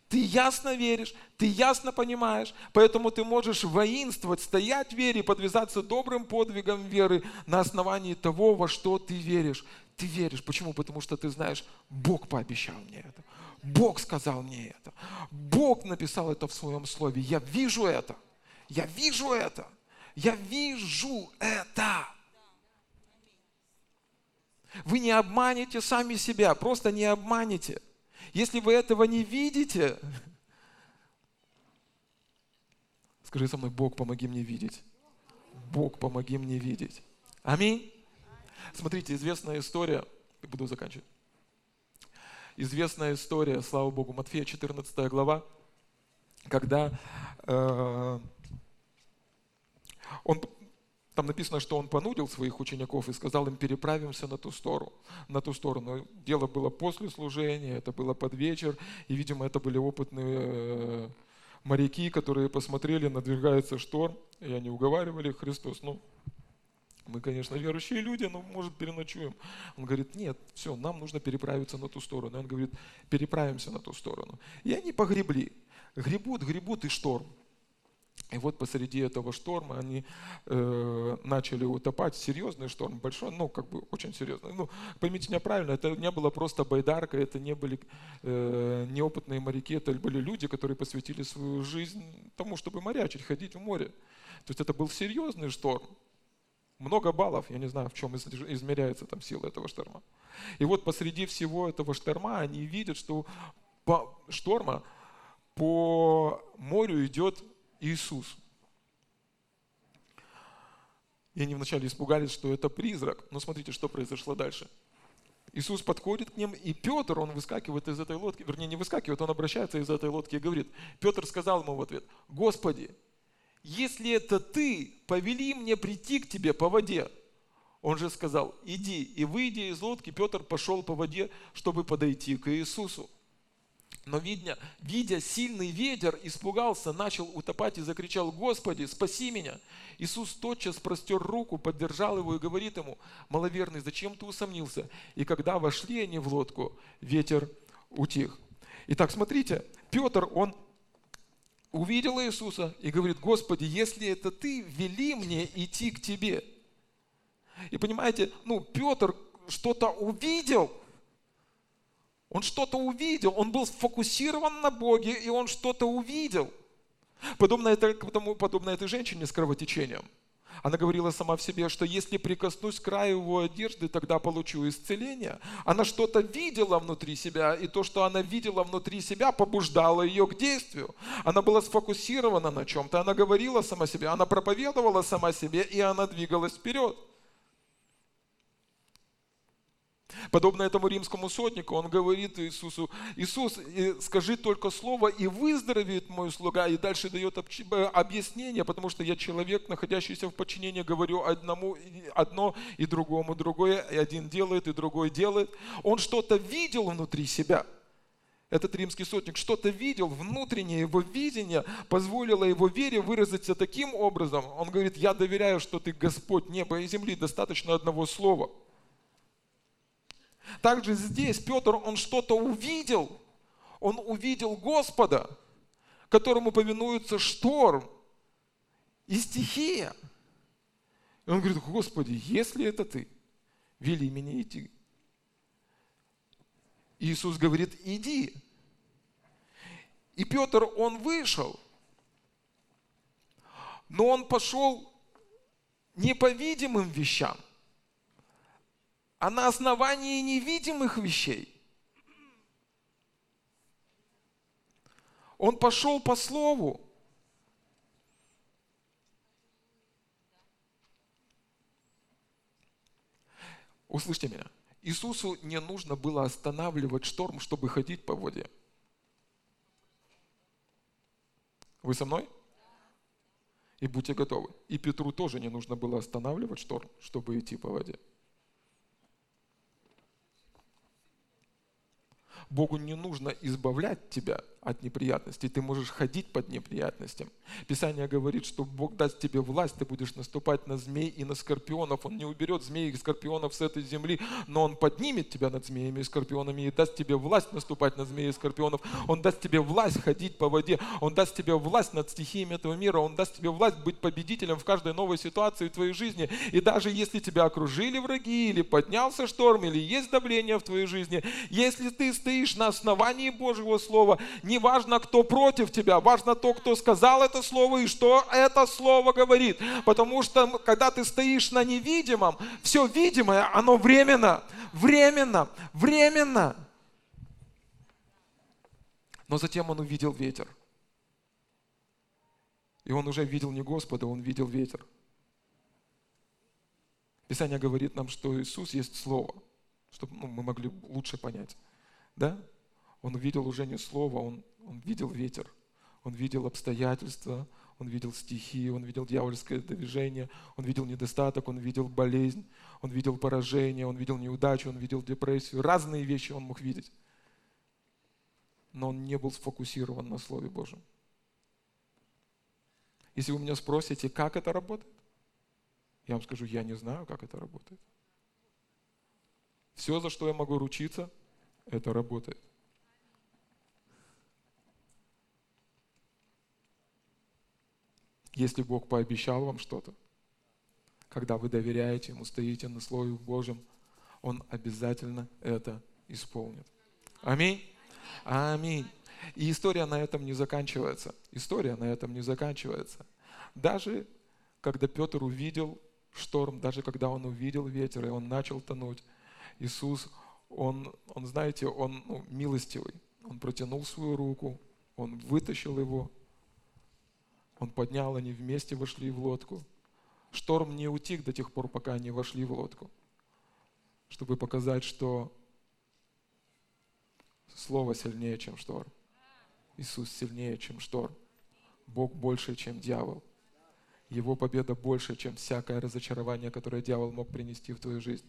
Ты ясно веришь, ты ясно понимаешь, поэтому ты можешь воинствовать, стоять в вере, подвязаться добрым подвигом веры на основании того, во что ты веришь. Ты веришь. Почему? Потому что ты знаешь, Бог пообещал мне это. Бог сказал мне это. Бог написал это в своем слове. Я вижу это. Я вижу это. Я вижу это. Вы не обманете сами себя, просто не обманете. Если вы этого не видите, скажи со мной, Бог, помоги мне видеть. Бог, помоги мне видеть. Аминь. Смотрите, известная история, буду заканчивать. Известная история, слава Богу, Матфея 14 глава, когда э, он там написано, что он понудил своих учеников и сказал им, переправимся на ту сторону. На ту сторону. Дело было после служения, это было под вечер, и, видимо, это были опытные э, моряки, которые посмотрели, надвигается шторм, и они уговаривали Христос, ну, мы, конечно, верующие люди, но, может, переночуем. Он говорит, нет, все, нам нужно переправиться на ту сторону. И он говорит, переправимся на ту сторону. И они погребли. Гребут, гребут, и шторм. И вот посреди этого шторма они э, начали утопать. Серьезный шторм, большой, ну, как бы очень серьезный. Ну, поймите меня правильно, это не было просто байдарка, это не были э, неопытные моряки, это были люди, которые посвятили свою жизнь тому, чтобы морячить, ходить в море. То есть это был серьезный шторм. Много баллов, я не знаю, в чем измеряется там сила этого шторма. И вот посреди всего этого шторма они видят, что по шторма по морю идет Иисус. И они вначале испугались, что это призрак. Но смотрите, что произошло дальше. Иисус подходит к ним, и Петр, он выскакивает из этой лодки, вернее, не выскакивает, он обращается из этой лодки и говорит, Петр сказал ему в ответ, «Господи, если это ты, повели мне прийти к тебе по воде». Он же сказал, иди. И выйдя из лодки, Петр пошел по воде, чтобы подойти к Иисусу. Но видя, видя сильный ветер, испугался, начал утопать и закричал, «Господи, спаси меня!» Иисус тотчас простер руку, поддержал его и говорит ему, «Маловерный, зачем ты усомнился?» И когда вошли они в лодку, ветер утих. Итак, смотрите, Петр, он увидел Иисуса и говорит, «Господи, если это ты, вели мне идти к тебе». И понимаете, ну, Петр что-то увидел, он что-то увидел, он был сфокусирован на Боге, и он что-то увидел. Подобно, это, подобно этой женщине с кровотечением. Она говорила сама в себе, что если прикоснусь к краю его одежды, тогда получу исцеление. Она что-то видела внутри себя, и то, что она видела внутри себя, побуждало ее к действию. Она была сфокусирована на чем-то, она говорила сама себе, она проповедовала сама себе, и она двигалась вперед. Подобно этому римскому сотнику, он говорит Иисусу, Иисус, скажи только слово, и выздоровеет мой слуга. И дальше дает объяснение, потому что я человек, находящийся в подчинении, говорю одному одно и другому другое, и один делает, и другой делает. Он что-то видел внутри себя. Этот римский сотник что-то видел, внутреннее его видение позволило его вере выразиться таким образом. Он говорит, я доверяю, что ты Господь неба и земли, достаточно одного слова – также здесь Петр, он что-то увидел. Он увидел Господа, которому повинуется шторм и стихия. И он говорит, Господи, если это ты, вели меня идти. Иисус говорит, иди. И Петр, он вышел, но он пошел не по видимым вещам, а на основании невидимых вещей. Он пошел по слову. Услышьте меня. Иисусу не нужно было останавливать шторм, чтобы ходить по воде. Вы со мной? И будьте готовы. И Петру тоже не нужно было останавливать шторм, чтобы идти по воде. Богу не нужно избавлять тебя от неприятностей, ты можешь ходить под неприятностям. Писание говорит, что Бог даст тебе власть, ты будешь наступать на змей и на скорпионов. Он не уберет змей и скорпионов с этой земли, но Он поднимет тебя над змеями и скорпионами и даст тебе власть наступать на змеи и скорпионов. Он даст тебе власть ходить по воде. Он даст тебе власть над стихиями этого мира. Он даст тебе власть быть победителем в каждой новой ситуации в твоей жизни. И даже если тебя окружили враги, или поднялся шторм, или есть давление в твоей жизни, если ты стоишь на основании Божьего Слова, не важно, кто против тебя, важно то, кто сказал это слово и что это слово говорит. Потому что когда ты стоишь на невидимом, все видимое, оно временно, временно, временно. Но затем он увидел ветер. И он уже видел не Господа, он видел ветер. Писание говорит нам, что Иисус есть Слово, чтобы ну, мы могли лучше понять. Да? Он видел уже не слово, он, он видел ветер, он видел обстоятельства, он видел стихии, он видел дьявольское движение, он видел недостаток, он видел болезнь, он видел поражение, он видел неудачу, он видел депрессию. Разные вещи он мог видеть. Но он не был сфокусирован на Слове Божьем. Если вы меня спросите, как это работает, я вам скажу, я не знаю, как это работает. Все, за что я могу ручиться, это работает. Если Бог пообещал вам что-то, когда вы доверяете Ему, стоите на Слове Божьем, Он обязательно это исполнит. Аминь. Аминь. И история на этом не заканчивается. История на этом не заканчивается. Даже когда Петр увидел шторм, даже когда он увидел ветер, и он начал тонуть, Иисус, он, он знаете, он ну, милостивый. Он протянул свою руку, он вытащил его, он поднял, они вместе вошли в лодку. Шторм не утих до тех пор, пока они вошли в лодку, чтобы показать, что Слово сильнее, чем шторм. Иисус сильнее, чем шторм. Бог больше, чем дьявол. Его победа больше, чем всякое разочарование, которое дьявол мог принести в твою жизнь.